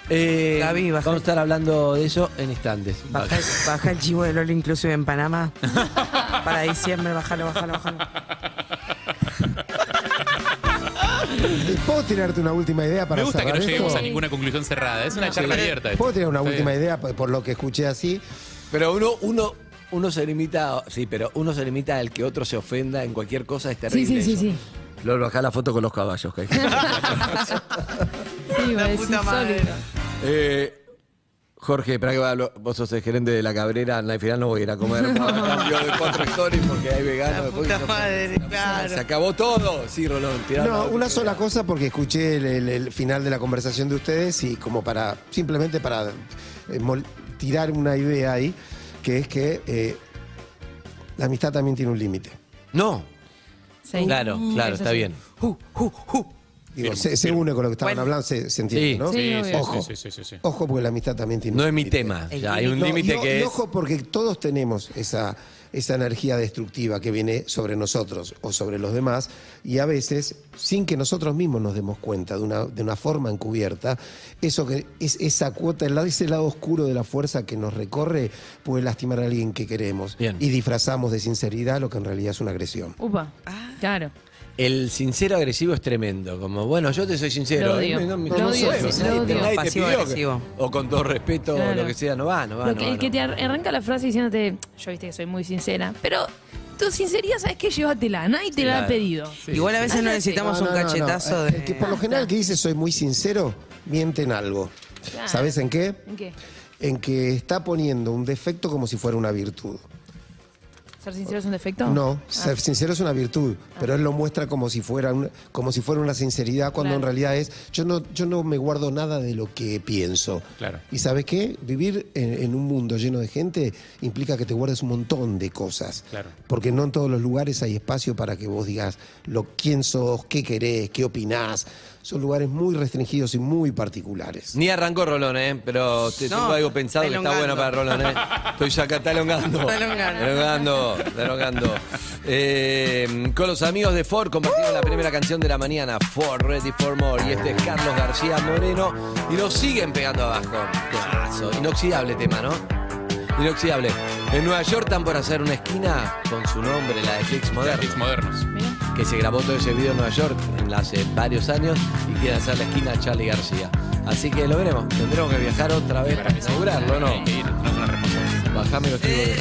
Eh, Gaby, baja. vamos a estar hablando de eso en instantes. Baja, baja el chivo del All Inclusive en Panamá. Para diciembre, bájalo, bájalo, bájalo. ¿Puedo tirarte una última idea para Me gusta que no lleguemos esto? a ninguna conclusión cerrada. Es una No. charla Sí. abierta. ¿Puedo esto. tirar una Está última bien. idea por, lo que escuché así? Pero uno, uno, uno se limita, sí, pero uno se limita al que otro se ofenda en cualquier cosa, es terrible. Sí, sí, sí, eso. sí. Luego bajá la foto con los caballos. que hay. Sí, La puta madre. Eh, Jorge, espera que va, vos sos el gerente de la cabrera, al final no voy a ir a comer cambio de cuatro stories porque hay veganos. Puta no- madre, claro. Se acabó todo. Sí, Rolón, No, una sola cosa porque escuché el, el- el final de la conversación de ustedes y como para, simplemente para eh, mol- tirar una idea ahí, que es que eh, la amistad también tiene un límite. No, Sí. claro, claro, está bien. Digo, se, une con lo que estaban Bueno. hablando, se, se entiende, Sí, ¿no? Sí, Sí, sí, obvio. Ojo. sí, sí, sí, sí. Ojo porque la amistad también tiene No un es mi límite. tema. Ya hay un No, límite y o- que y es. ojo porque todos tenemos esa, esa energía destructiva que viene sobre nosotros o sobre los demás y a veces, sin que nosotros mismos nos demos cuenta de una, de una forma encubierta, eso que es esa cuota, ese lado oscuro de la fuerza que nos recorre puede lastimar a alguien que queremos Bien. y disfrazamos de sinceridad lo que en realidad es una agresión. Upa. Claro. El sincero agresivo es tremendo. Como, bueno, yo te soy sincero. Lo odio. eh, no me- Lo no odio, soy, sí, nadie lo te- odio. nadie te Pasivo pidió que- agresivo. O con todo respeto, o Claro. lo que sea, no va, no va. Lo no que, va, el que te ar- arranca la frase diciéndote, yo viste que soy muy sincera, pero tu sinceridad, ¿sabes qué? Llévatela, nadie te la ha claro. pedido. Igual a veces no necesitamos No, un no, no, no. cachetazo El de. que por lo general el que dice soy muy sincero, miente en algo. Claro. ¿Sabes en qué? ¿En qué? En que está poniendo un defecto como si fuera una virtud. ¿Ser sincero es un defecto? No, Ah. ser sincero es una virtud, pero él lo muestra como si fuera un- como si fuera una sinceridad cuando Claro. en realidad es yo no yo no me guardo nada de lo que pienso. Claro. Y sabes qué, vivir en, en un mundo lleno de gente implica que te guardes un montón de cosas, Claro. porque no en todos los lugares hay espacio para que vos digas lo quién sos, qué querés, qué opinás. Son lugares muy restringidos y muy particulares. Ni arrancó Rolón, ¿eh? Pero te- No, tengo algo pensado que está bueno para. Rolón, ¿eh? Estoy ya acá. Elongando, está elongando. Eh, con los amigos de Ford compartimos la primera canción de la mañana, Ford Ready for More. Y este es Carlos García Moreno. Y nos siguen pegando abajo. Temazo. Inoxidable tema, ¿no? Inoxidable. En Nueva York están por hacer una esquina con su nombre, la de Flix Moderno. Modernos. Mira. Que se grabó todo ese video en Nueva York en hace varios años y quiere hacer la esquina a Charlie García. Así que lo veremos. Tendremos que viajar otra vez para inaugurarlo, ¿no? Bajame los tribos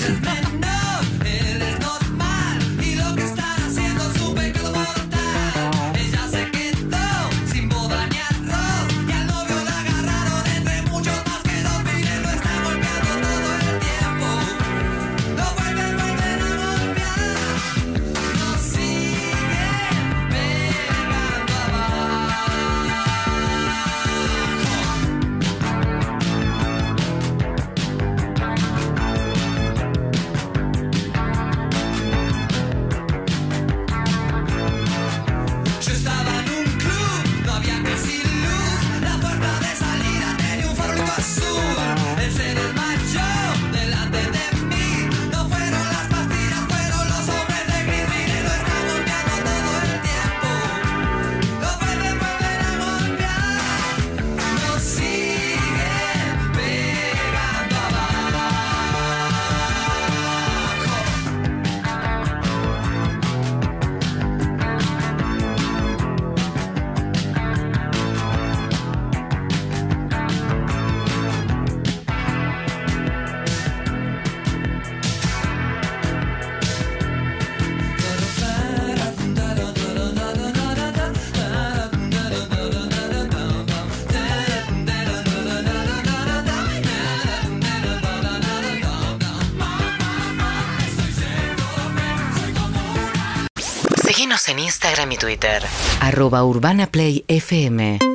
Instagram y Twitter. Arroba Urbana Play FM.